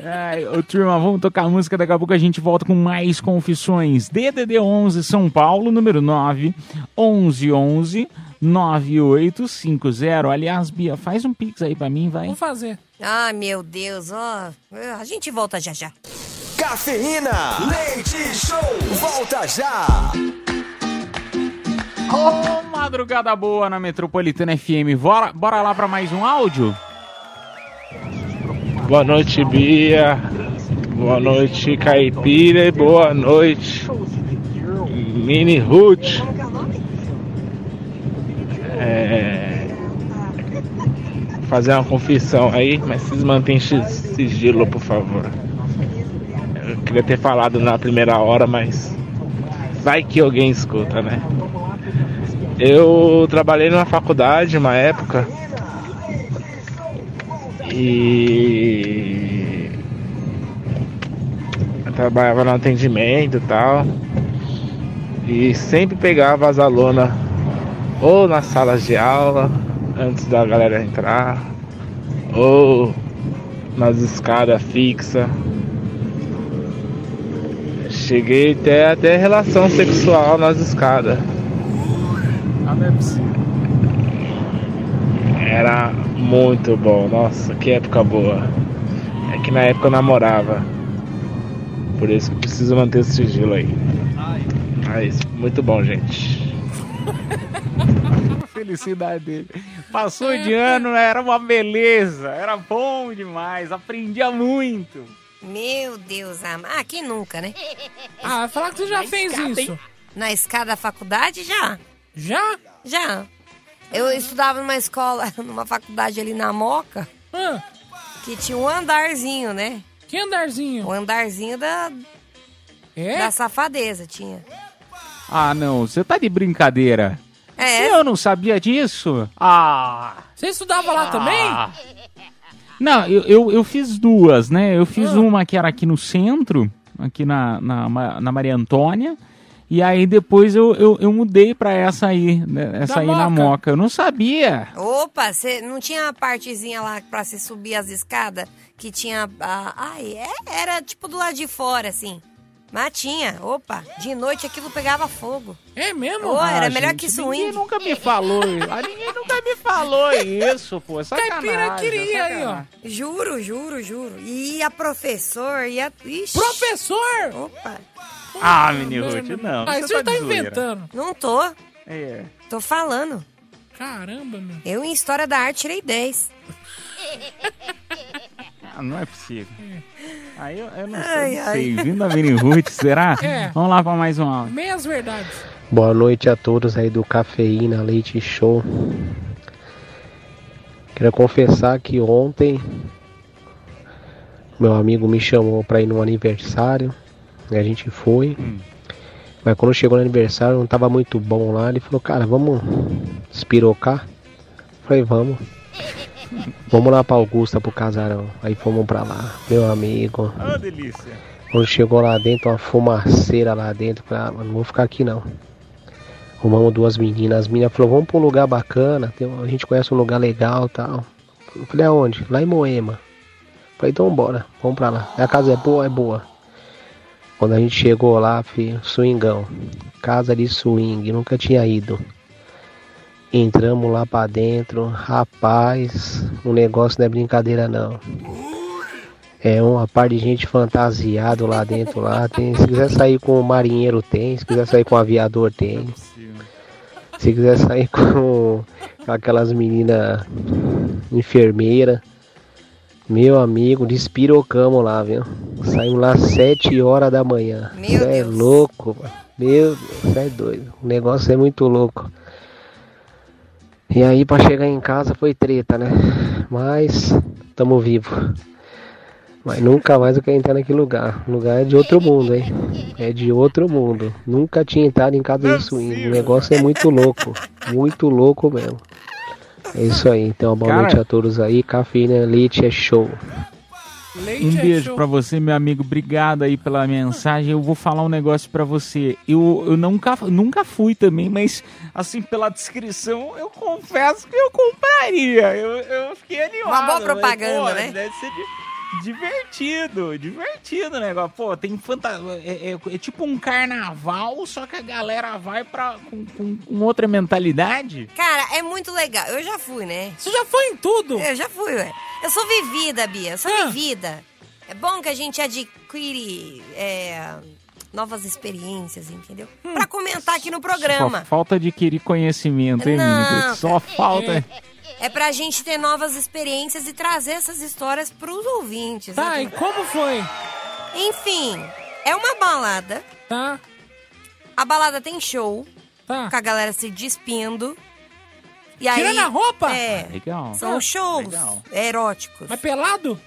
Ai, ô, turma, vamos tocar a música, daqui a pouco a gente volta com mais confissões. DDD 11 São Paulo, número 9 11 11 9850. Aliás, Bia, faz um pix aí pra mim, vai. Vou fazer. Ai, meu Deus, ó. A gente volta já já. Cafeína, leite show, volta já. Ô, madrugada boa na Metropolitana FM. Bora, bora lá pra mais um áudio? Boa noite, Bia. Boa noite, Caipira. E boa noite, Mini Ruth. É... Fazer uma confissão aí, mas mantêm chi- sigilo, por favor. Eu queria ter falado na primeira hora, mas vai que alguém escuta, né? Eu trabalhei numa faculdade uma época e eu trabalhava no atendimento e tal. E sempre pegava as alunas ou nas salas de aula, antes da galera entrar, ou nas escadas fixas. cheguei até até relação sexual nas escadas. Ah, não é possível. Era muito bom. Nossa, que época boa. É que na época eu namorava. Por isso que eu preciso manter o sigilo aí. Mas muito bom, gente. Felicidade dele. Passou de ano, era uma beleza. Era bom demais. Aprendia muito. Meu Deus, ama. Ah, quem nunca, né? Ah, falar que você já Na fez escada, isso. hein? Na escada da faculdade, já. Já? Já. Eu estudava numa escola, numa faculdade ali na Moca, que tinha um andarzinho, né? Que andarzinho? O andarzinho da, É? da safadeza tinha. Ah, não. Você tá de brincadeira. É. Eu não sabia disso. Ah. Você estudava lá também? Não, eu, eu, eu fiz duas, né? Eu fiz uma que era aqui no centro, aqui na, na, Ma- na Maria Antônia. E aí depois eu, eu, eu mudei pra essa aí, né? essa Da aí na Moca. Moca. Eu não sabia. Opa, você não tinha a partezinha lá pra se subir as escadas que tinha. a- ai, é, era tipo do lado de fora, assim. Mas tinha, opa, de noite aquilo pegava fogo. É mesmo? Ô, era Ah, melhor gente, que Ninguém swing. nunca me falou. ah, ninguém nunca me falou isso, pô. É Sacanagem. Caipira queria aí, ó. Juro, juro, juro. E a professor, e a. Ixi. Professor! Opa. Ah, menino Ruth, não. Ah, você já tá zoeira. inventando. Não tô. É. Tô falando. Caramba, meu. Eu em História da Arte tirei 10. Ah, não é possível. Aí eu, eu não, Ai, sei. Vindo da Vini Ruth, será? É. Vamos lá pra mais um áudio. Meias verdades. Boa noite a todos aí do Cafeína Leite Show. Quero confessar que ontem meu amigo me chamou pra ir no aniversário. A gente foi. Mas quando chegou no aniversário não tava muito bom lá. Ele falou, cara, vamos espirocar? Falei, vamos. Vamos lá pra Augusta pro casarão. Aí fomos pra lá, meu amigo. Ah, delícia. Quando chegou lá dentro, uma fumaceira lá dentro. Falei, ah, mano, não vou ficar aqui não. Arrumamos duas meninas. As meninas falaram, vamos pra um lugar bacana. tem a gente conhece um lugar legal e tal. Eu falei, aonde? Lá em Moema. Falei, então bora, vamos pra lá. A casa é boa, é boa. Quando a gente chegou lá, filho, swingão. Casa de swing, nunca tinha ido. Entramos lá pra dentro, rapaz, o negócio não é brincadeira não. É uma par de gente fantasiado lá dentro lá. Tem, se quiser sair com o marinheiro tem, se quiser sair com o aviador tem. Se quiser sair com aquelas meninas enfermeira, meu amigo, despirocamos lá, viu? Saímos lá às 7 horas da manhã. Meu Cê é louco, mano. Meu Deus, você é doido. O negócio é muito louco. E aí pra chegar em casa foi treta, né? Mas tamo vivo. Mas nunca mais eu quero entrar naquele lugar. O lugar é de outro mundo, hein? É de outro mundo. Nunca tinha entrado em casa de swing. O negócio é muito louco. Muito louco mesmo. É isso aí. Então, boa Cara- noite a todos aí. Cafeína Leite é show. Leite Um é beijo show. pra você, meu amigo. Obrigado aí pela mensagem. Eu vou falar um negócio pra você. Eu, eu nunca, nunca fui também, mas assim, pela descrição, eu confesso que eu compraria. Eu, eu fiquei animado. Uma boa propaganda, pô, né? Deve ser di- divertido, divertido o negócio. Pô, tem fantasia. É, é- é tipo um carnaval, só que a galera vai pra, com, com- com outra mentalidade. Cara, é muito legal. Eu já fui, né? Você já foi em tudo? Eu já fui, ué. Eu sou vivida, Bia. Eu sou vivida. É bom que a gente adquire é, novas experiências, entendeu? Pra comentar aqui no Só programa. falta adquirir conhecimento, hein, Não, menino? Só falta. É pra gente ter novas experiências e trazer essas histórias pros ouvintes. Tá, né? e como foi? Enfim, é uma balada. Tá. A balada tem show. Tá. Com a galera se despindo. E aí, Tirando a roupa? É. Legal. São Ah, shows legal. eróticos. Mas pelado?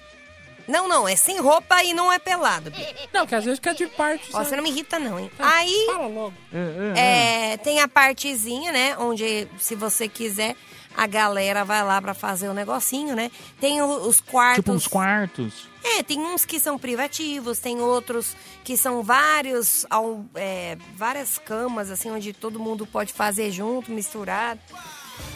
Não, não, é sem roupa e não é pelado. Bia. Não, que às vezes fica de parte. Ó, sabe? você não me irrita, não, hein? Tá, Aí. Fala logo. É, tem a partezinha, né? Onde, se você quiser, a galera vai lá pra fazer o negocinho, né? Tem os quartos. Tipo uns quartos. É, tem uns que são privativos, tem outros que são vários, é, várias camas, assim, onde todo mundo pode fazer junto, misturado.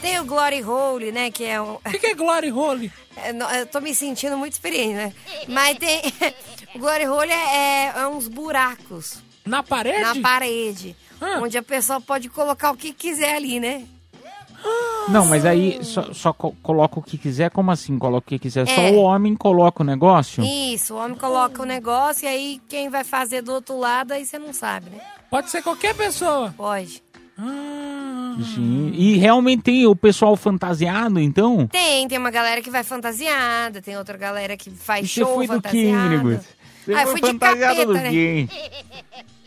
Tem o Glory Hole, né? Que é um. O que, que é Glory Hole? É, Eu tô me sentindo muito experiente, né? Mas tem. o Glory Hole é, é- é uns buracos. Na parede? Na parede. Onde a pessoa pode colocar o que quiser ali, né? Não, mas aí só, só co- coloca o que quiser. Como assim coloca o que quiser? Só É. o homem coloca o negócio? Isso, o homem coloca o negócio e aí quem vai fazer do outro lado, aí você não sabe, né? Pode ser qualquer pessoa. Pode. Gente, E realmente tem o pessoal fantasiado, então? Tem, tem uma galera que vai fantasiada, tem outra galera que faz E você show foi do que, fantasiado. Minibus? Você ah, eu foi fui de fantasiado capeta, do né?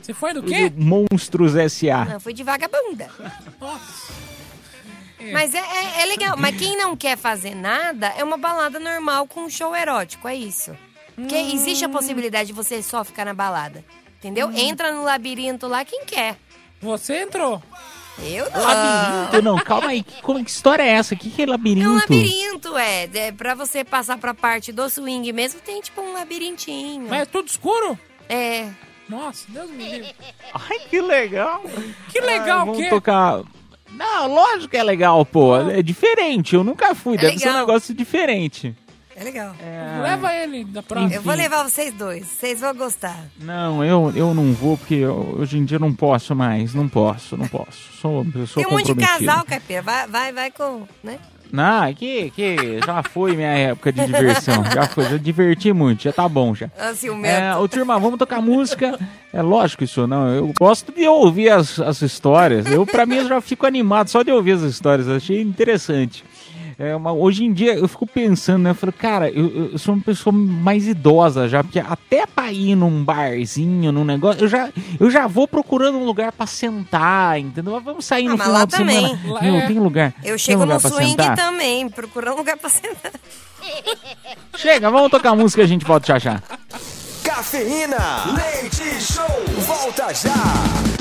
quê? Você foi do Foi do Monstros S.A. Não, eu fui de vagabunda. Mas é, é, é legal. Mas quem não quer fazer nada é uma balada normal com um show erótico, é isso. Porque Hum. existe a possibilidade de você só ficar na balada. Entendeu? Entra no labirinto lá quem quer. Você entrou. Eu não. Labirinto, não, calma aí. Que, como, que história é essa? O que, que é labirinto? É um labirinto, é. é. Pra você passar pra parte do swing mesmo, tem tipo um labirintinho. Mas é tudo escuro? É. Nossa, Deus me livre. Ai, que legal. Que legal, Ah, o vamos quê? tocar. Não, lógico que é legal, pô. É diferente. Eu nunca fui. É Deve ser um legal. negócio diferente. É legal. Leva ele da próxima. Eu vou levar vocês dois. Vocês vão gostar. Não, eu, eu não vou porque eu- hoje em dia eu não posso mais. Não posso, não posso. Sou uma pessoa Tem um monte de casal, Caipira. Vai, vai, vai com. Né? Não, que, que já foi minha época de diversão. Já foi, já diverti muito, já tá bom já. Ah, ciumento. É, ô turma, vamos tocar música. É lógico isso, não. Eu gosto de ouvir as, as histórias. Eu, pra mim, eu já fico animado só de ouvir as histórias. Eu achei interessante. É uma- hoje em dia eu fico pensando, né? Eu falo, cara, eu, eu sou uma pessoa mais idosa já, porque até pra ir num barzinho, num negócio, eu já, eu já vou procurando um lugar pra sentar, entendeu? Vamos sair no Ah, mas final lá de também. semana. Lá Meu, é. tem lugar. Eu chego lugar no swing sentar? também, procurando um lugar pra sentar. Chega, vamos tocar música e a gente volta já já. Cafeína, leite show, volta já.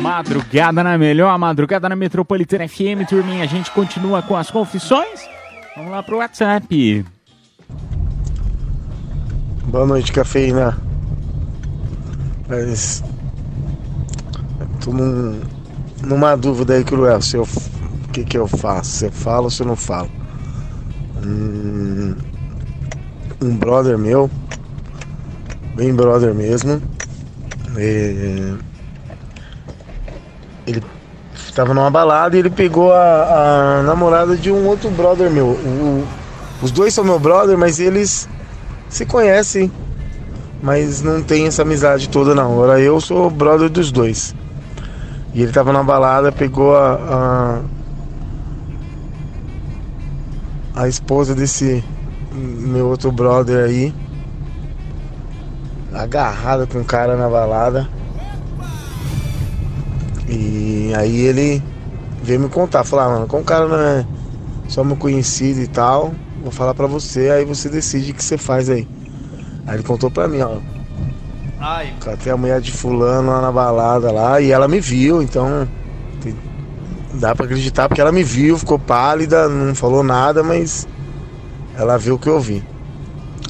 Madrugada na melhor, madrugada na Metropolitana FM, turminha. A gente continua com as confissões. Vamos lá pro WhatsApp. Boa noite, cafeína. Mas. Tô num, numa dúvida aí, Cruel. Se eu, o que, que eu faço? Se eu falo ou se eu não falo? Hum, um brother meu, bem brother mesmo, é, ele tava numa balada e ele pegou a, a namorada de um outro brother meu. O- os dois são meu brother, mas eles se conhecem, mas não tem essa amizade toda não. Agora eu sou brother dos dois. E ele tava na balada, pegou a, a, a esposa desse meu outro brother aí, agarrada com o cara na balada. E aí ele veio me contar, falar, "Ah, mano, como o cara não é só meu conhecido e tal, vou falar pra você, aí você decide o que você faz aí. Aí ele contou pra mim, ó. Ai. Catei a mulher de fulano lá na balada lá e ela me viu, então tem- dá pra acreditar porque ela me viu, ficou pálida, não falou nada, mas ela viu o que eu vi.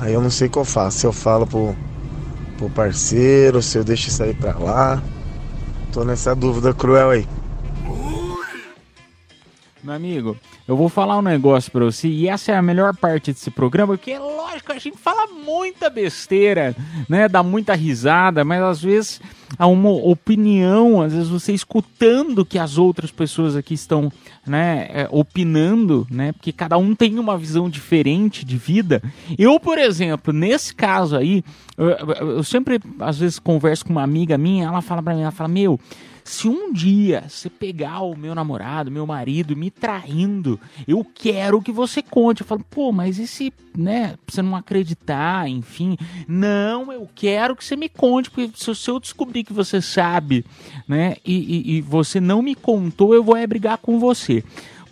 Aí eu não sei o que eu faço, se eu falo pro, pro parceiro, se eu deixo isso aí pra lá. Tô nessa dúvida cruel aí. Meu amigo, eu vou falar um negócio pra você, e essa é a melhor parte desse programa, porque é lógico, a gente fala muita besteira, né? Dá muita risada, mas às vezes há uma opinião, às vezes você escutando que as outras pessoas aqui estão, né, é, opinando, né? Porque cada um tem uma visão diferente de vida. Eu, por exemplo, nesse caso aí, eu, eu sempre às vezes converso com uma amiga minha, ela fala pra mim, ela fala, meu, se um dia você pegar o meu namorado, meu marido, me traindo, eu quero que você conte. Eu falo, pô, mas e se, né, você não acreditar, enfim. Não, eu quero que você me conte, porque se, eu descobrir que você sabe, né, e, e- e você não me contou, eu vou é brigar com você.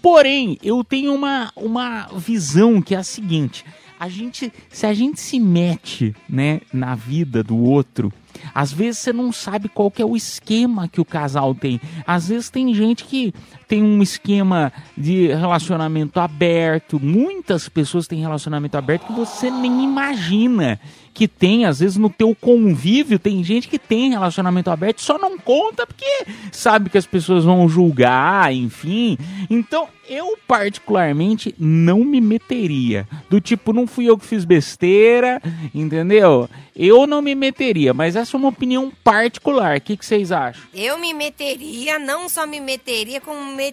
Porém, eu tenho uma, uma visão que é a seguinte: a gente, se a gente se mete, né, na vida do outro, Às vezes você não sabe qual que é o esquema que o casal tem. Às vezes tem gente que tem um esquema de relacionamento aberto. Muitas pessoas têm relacionamento aberto que você nem imagina que tem. Às vezes no teu convívio tem gente que tem relacionamento aberto, só não conta porque sabe que as pessoas vão julgar, enfim. Então, eu particularmente não me meteria. Do tipo, não fui eu que fiz besteira, entendeu? Eu não me meteria, mas essa é uma opinião particular. O que, que vocês acham? Eu me meteria, não só me meteria, como é,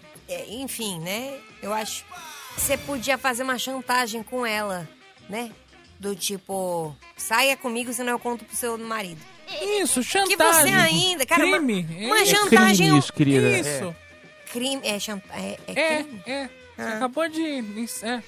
enfim, né? Eu acho você podia fazer uma chantagem com ela, né? Do tipo, saia comigo, senão eu conto pro seu marido. Isso, chantagem. Que você ainda, cara, uma- crime. uma É chantagem- crime isso, querida. Isso. Crime, é chantagem. É, é É, crime? é. Você acabou de. isso, É.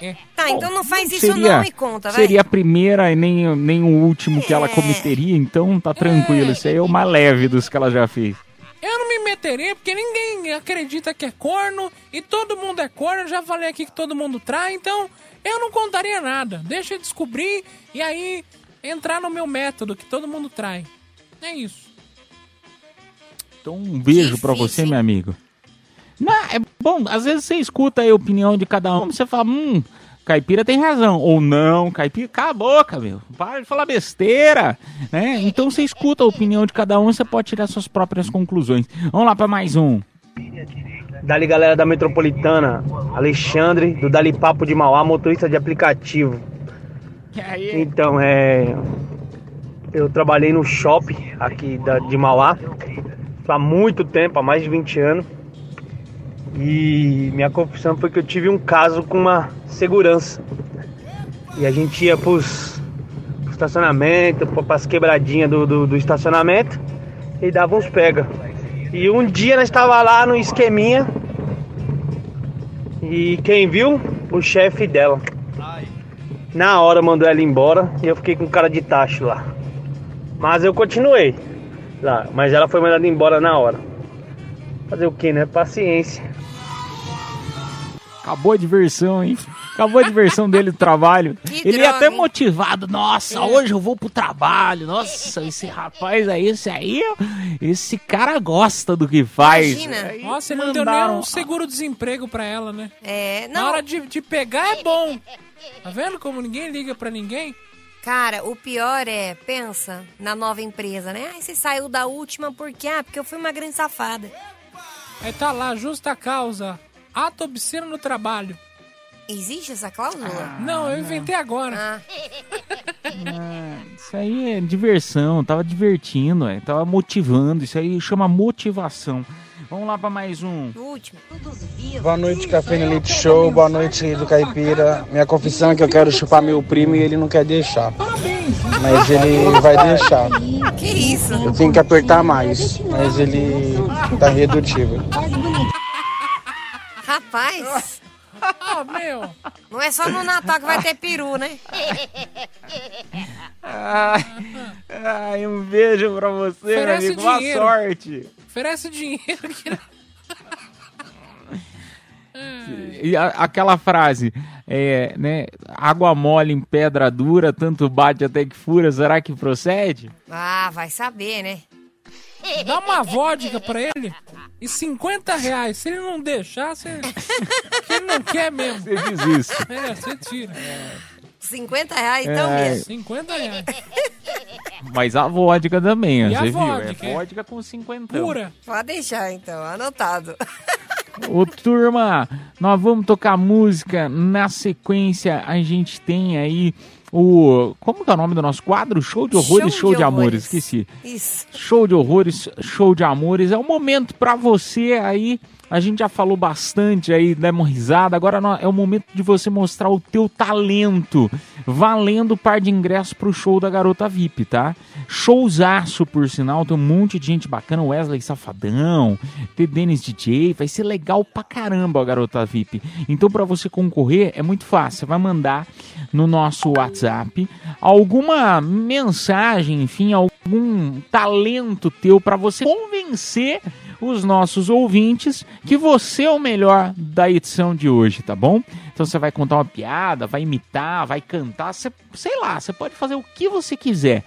É. Tá, então não faz isso seria, não e conta, vai. Seria a primeira e nem, nem o último que É. ela cometeria, então tá tranquilo. Isso aí é o mais leve dos que ela já fez. Eu não me meteria porque ninguém acredita que é corno e todo mundo é corno. Eu já falei aqui que todo mundo trai, então eu não contaria nada. Deixa eu descobrir e aí entrar no meu método que todo mundo trai. É isso. Então um beijo pra você, meu amigo. Não, é bom, às vezes você escuta aí a opinião de cada um, você fala, hum, Caipira tem razão. Ou não, Caipira, cala a boca, meu. Para de falar besteira, né? Então você escuta a opinião de cada um e você pode tirar suas próprias conclusões. Vamos lá pra mais um. Dali galera da Metropolitana, Alexandre, do Dali Papo de Mauá, motorista de aplicativo. Então, é. Eu trabalhei no shopping aqui da, de Mauá há muito tempo, há mais de 20 anos. E minha confissão foi que eu tive um caso com uma segurança. E a gente ia pros, pro estacionamento, pra- pras quebradinhas do, do, do estacionamento e dava uns pega. E um dia nós estava lá no esqueminha e quem viu? O chefe dela. Na hora mandou ela embora e eu fiquei com cara de tacho lá. Mas eu continuei lá, mas ela foi mandada embora na hora. Fazer o que, né? Paciência. Acabou a diversão, hein? Acabou a diversão dele do trabalho. Que Ele ia droga, até hein? motivado. Nossa, hoje eu vou pro trabalho. Nossa, esse rapaz aí, esse aí, esse cara gosta do que faz. Imagina. Nossa, ele não deu nem um seguro-desemprego pra ela, né? É, Na não. hora de, de pegar é bom. Tá vendo como ninguém liga pra ninguém? Cara, o pior é, pensa na nova empresa, né? Ai, você saiu da última porque, ah, porque eu fui uma grande safada. Aí tá lá, justa causa. Ato obsceno no trabalho. Existe essa cláusula? Não, eu inventei agora. Ah, Ah, Isso aí é diversão, tava divertindo, é, tava motivando. Isso aí chama motivação. Vamos lá pra mais um. último. Boa noite, Café no Leite Show. Boa noite, do Caipira. Minha confissão é que eu quero chupar meu primo e ele não quer deixar. Mas ele vai deixar. Que isso? Eu tenho que apertar mais, mas ele tá redutível. Rapaz, Ah, meu. não é só no Natal que vai ter peru, né? Ai, ai, um beijo pra você, meu Oferece amigo. Boa dinheiro. sorte. Oferece dinheiro que E a- aquela frase, é, né? Água mole em pedra dura, tanto bate até que fura, será que procede? Ah, vai saber, né? Dá uma vodka pra ele e 50 reais. Se ele não deixar, você. que ele não quer mesmo. Você diz isso. É, você tira. 50 reais, então É. mesmo. 50 reais. Mas a vodka também, E a você viu? vodka, é é? vodka com 50. Pura. Pode deixar, então, anotado. Ô, turma, nós vamos tocar música. Na sequência, a gente tem aí o. Como que é o nome do nosso quadro? Show de horrores, show, Show de de, amores. horrores. Esqueci. Isso. Show de horrores, show de amores. É o momento pra você aí. A gente já falou bastante aí, demos uma risada. Agora é o momento de você mostrar o teu talento. Valendo o par de ingressos pro show da Garota VIP, tá? Showzaço, por sinal. Tem um monte de gente bacana. Wesley Safadão, tem Dennis DJ. Vai ser legal pra caramba a Garota VIP. Então, pra você concorrer, é muito fácil. Você vai mandar no nosso WhatsApp alguma mensagem, enfim, algum talento teu pra você convencer os nossos ouvintes que você é o melhor da edição de hoje, tá bom? Então você vai contar uma piada, vai imitar, vai cantar, você- sei lá, você pode fazer o que você quiser.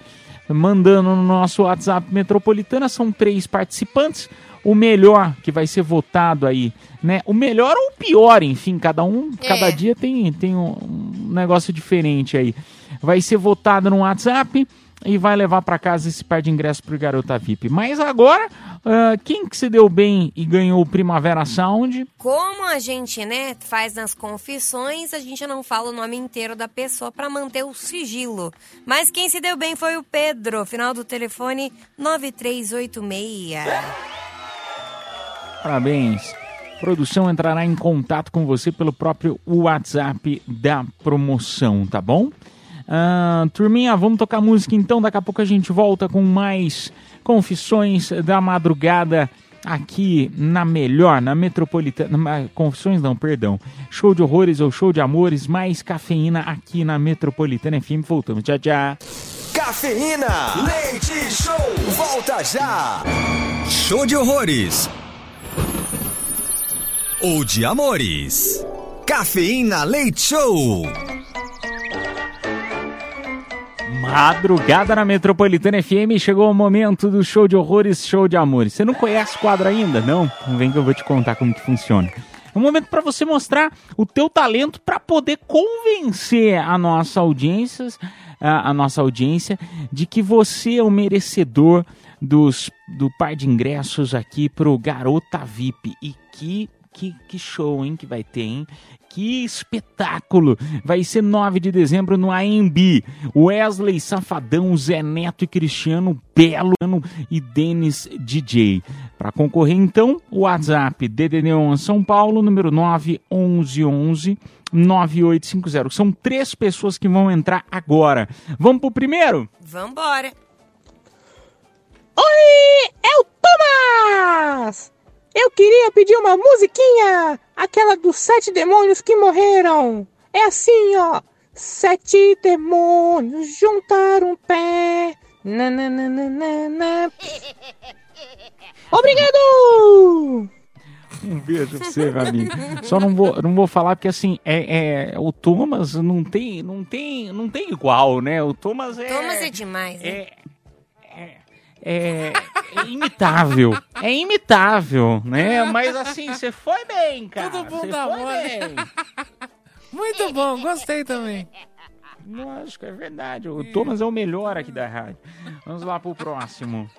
mandando no nosso WhatsApp Metropolitana. São três participantes. O melhor que vai ser votado aí, né? O melhor ou o pior, enfim, cada um, cada dia tem, tem um, um negócio diferente aí. Vai ser votado no WhatsApp e vai levar para casa esse par de ingressos pro Garota VIP. Mas agora, ah, quem que se deu bem e ganhou o Primavera Sound? Como a gente, né, faz nas confissões, a gente não fala o nome inteiro da pessoa para manter o sigilo. Mas quem se deu bem foi o Pedro, final do telefone 9386. Parabéns. Produção entrará em contato com você pelo próprio WhatsApp da promoção, tá bom? Ah, turminha, vamos tocar música então. Daqui a pouco a gente volta com mais confissões da madrugada aqui na melhor, na metropolitana. Confissões não, perdão. Show de horrores ou show de amores, mais cafeína aqui na metropolitana FM. Voltamos. Tchau, tchau. Cafeína, leite show, volta já. Show de horrores. Ou de amores. Cafeína Leite Show. Madrugada na Metropolitana FM, chegou o momento do show de horrores, show de amores. Você não conhece o quadro ainda? Não? Não vem que eu vou te contar como que funciona. É um momento para você mostrar o teu talento para poder convencer a nossa audiência, a, a nossa audiência de que você é o merecedor dos, do par de ingressos aqui pro Garota VIP. E que, que, que show, hein, que vai ter, hein? Que espetáculo! Vai ser 9 de dezembro no AMB. Wesley Safadão, Zé Neto e Cristiano Belo e Denis DJ. Para concorrer, então, o WhatsApp DDD1 São Paulo, número 911 9850. São três pessoas que vão entrar agora. Vamos pro primeiro? Vambora. Oi, é o Thomas! Eu queria pedir uma musiquinha, aquela dos sete demônios que morreram. É assim, ó. Sete demônios juntaram um pé. Nananana. Obrigado! Um beijo pra você, amigo. Só não vou, não vou falar porque assim, é, é, o Thomas não tem, não tem, não tem igual, né? O Thomas é Thomas é demais, né? É, é imitável. É imitável, né? Mas assim, você foi bem, cara. Todo mundo Você dá foi mole. bem. Muito bom, gostei também. Lógico, é verdade. O Thomas é o melhor aqui da rádio. Vamos lá pro próximo.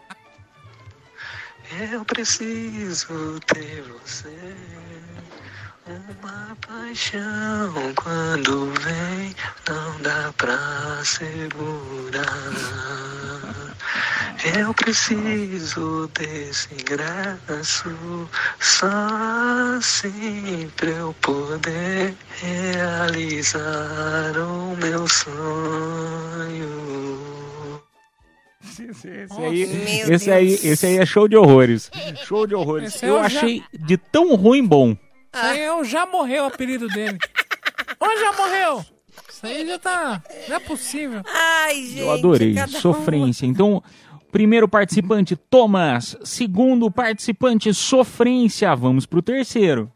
Eu preciso ter você. Uma paixão quando vem, não dá pra segurar. Eu preciso desse ingresso, só assim pra eu poder realizar o meu sonho. Esse, esse aí, esse, aí, esse aí é show de horrores. Show de horrores. Eu eu já- achei de tão ruim bom. Isso aí é o já morreu o apelido dele. Ô, já morreu! Isso aí já tá. Não é possível. Ai, gente. Eu adorei. cada Sofrência. Então, primeiro participante, Thomas. Segundo participante, Sofrência. Vamos pro terceiro.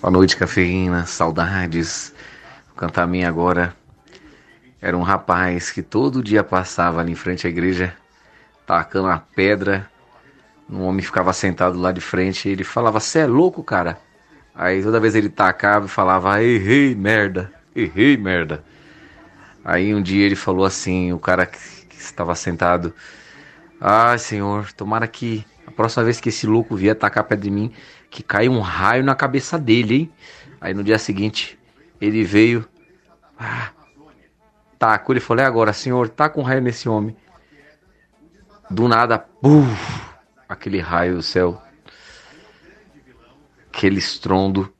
Boa noite, cafeína, saudades. Vou cantar a minha agora. Era um rapaz que todo dia passava ali em frente à igreja, tacando a pedra. Um homem ficava sentado lá de frente e ele falava: Você é louco, cara? Aí toda vez ele tacava e falava: Errei, merda, errei, merda. Aí um dia ele falou assim: O cara que, que estava sentado: Ai, senhor, tomara que a próxima vez que esse louco vier tacar pedra em mim, que caia um raio na cabeça dele, hein? Aí no dia seguinte, ele veio, ah, tacou, ele falou, é agora, senhor, taca um raio nesse homem. Do nada, puf, aquele raio do céu, aquele estrondo.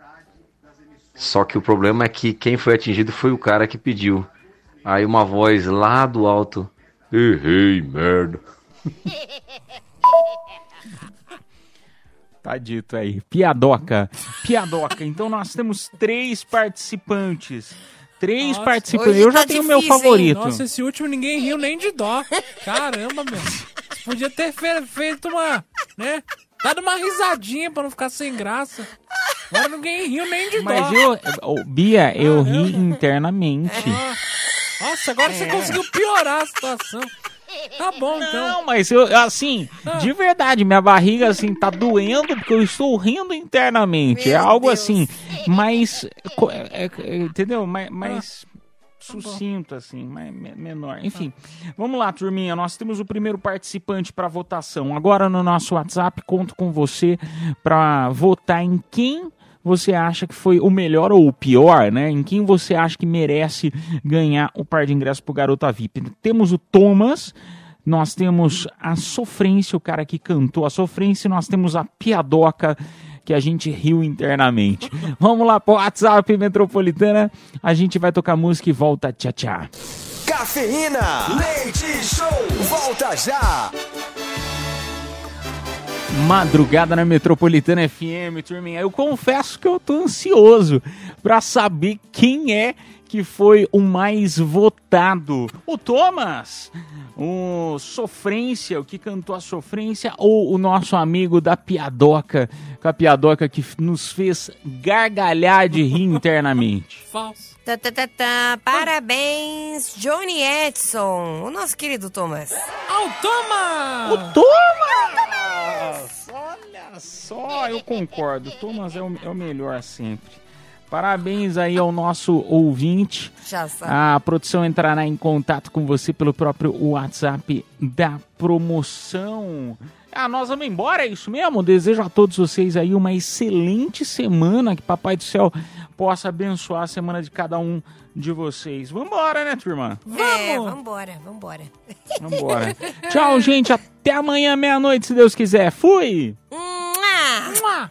Só que o problema é que quem foi atingido foi o cara que pediu. Aí uma voz lá do alto, errei, merda. Tá dito aí. Piadoca. Piadoca. Então nós temos três participantes. Três Nossa, participantes. Eu já tá tenho o meu difícil, hein? favorito. Nossa, esse último ninguém riu nem de dó. Caramba, meu. Podia ter fe- feito uma, né? Dado uma risadinha pra não ficar sem graça. Agora ninguém riu nem de Mas dó. eu, Bia, eu ri internamente. Nossa, agora você conseguiu piorar a situação. Tá bom, então. Não, mas eu, assim, de verdade, minha barriga, assim, tá doendo porque eu estou rindo internamente. é algo assim, mais. co- é- é- entendeu? Mais. mais Sucinto, assim, mais, me- menor. Enfim, vamos lá, turminha. Nós temos o primeiro participante para votação. Agora no nosso WhatsApp, conto com você para votar em quem você acha que foi o melhor ou o pior, né? Em quem você acha que merece ganhar o par de ingressos pro Garota VIP. Temos o Thomas, nós temos a Sofrência, o cara que cantou a Sofrência, e nós temos a Piadoca, que a gente riu internamente. Vamos lá pro WhatsApp Metropolitana, a gente vai tocar música e volta. Tchau, tchau. Cafeína, leite show, volta já. Madrugada na Metropolitana FM, turminha. Eu confesso que eu tô ansioso pra saber quem é que foi o mais votado. O Thomas, o Sofrência, o que cantou a Sofrência, ou o nosso amigo da Piadoca, com a Piadoca que nos fez gargalhar de rir internamente. Falso. Tá, tá, tá, tá. Parabéns, Johnny Edson, o nosso querido Thomas. Ao Thomas! O Thomas! Olha só, eu concordo. O Thomas é o, é o melhor sempre. Parabéns aí ao nosso ouvinte. Já sabe. A produção entrará em contato com você pelo próprio WhatsApp da promoção. Ah, nós vamos embora, é isso mesmo? Desejo a todos vocês aí uma excelente semana. Que Papai do Céu possa abençoar a semana de cada um de vocês. Vambora, né, turma? É, vambora, vambora. Vambora. Tchau, gente. Até amanhã, meia-noite, se Deus quiser. Fui! Mua!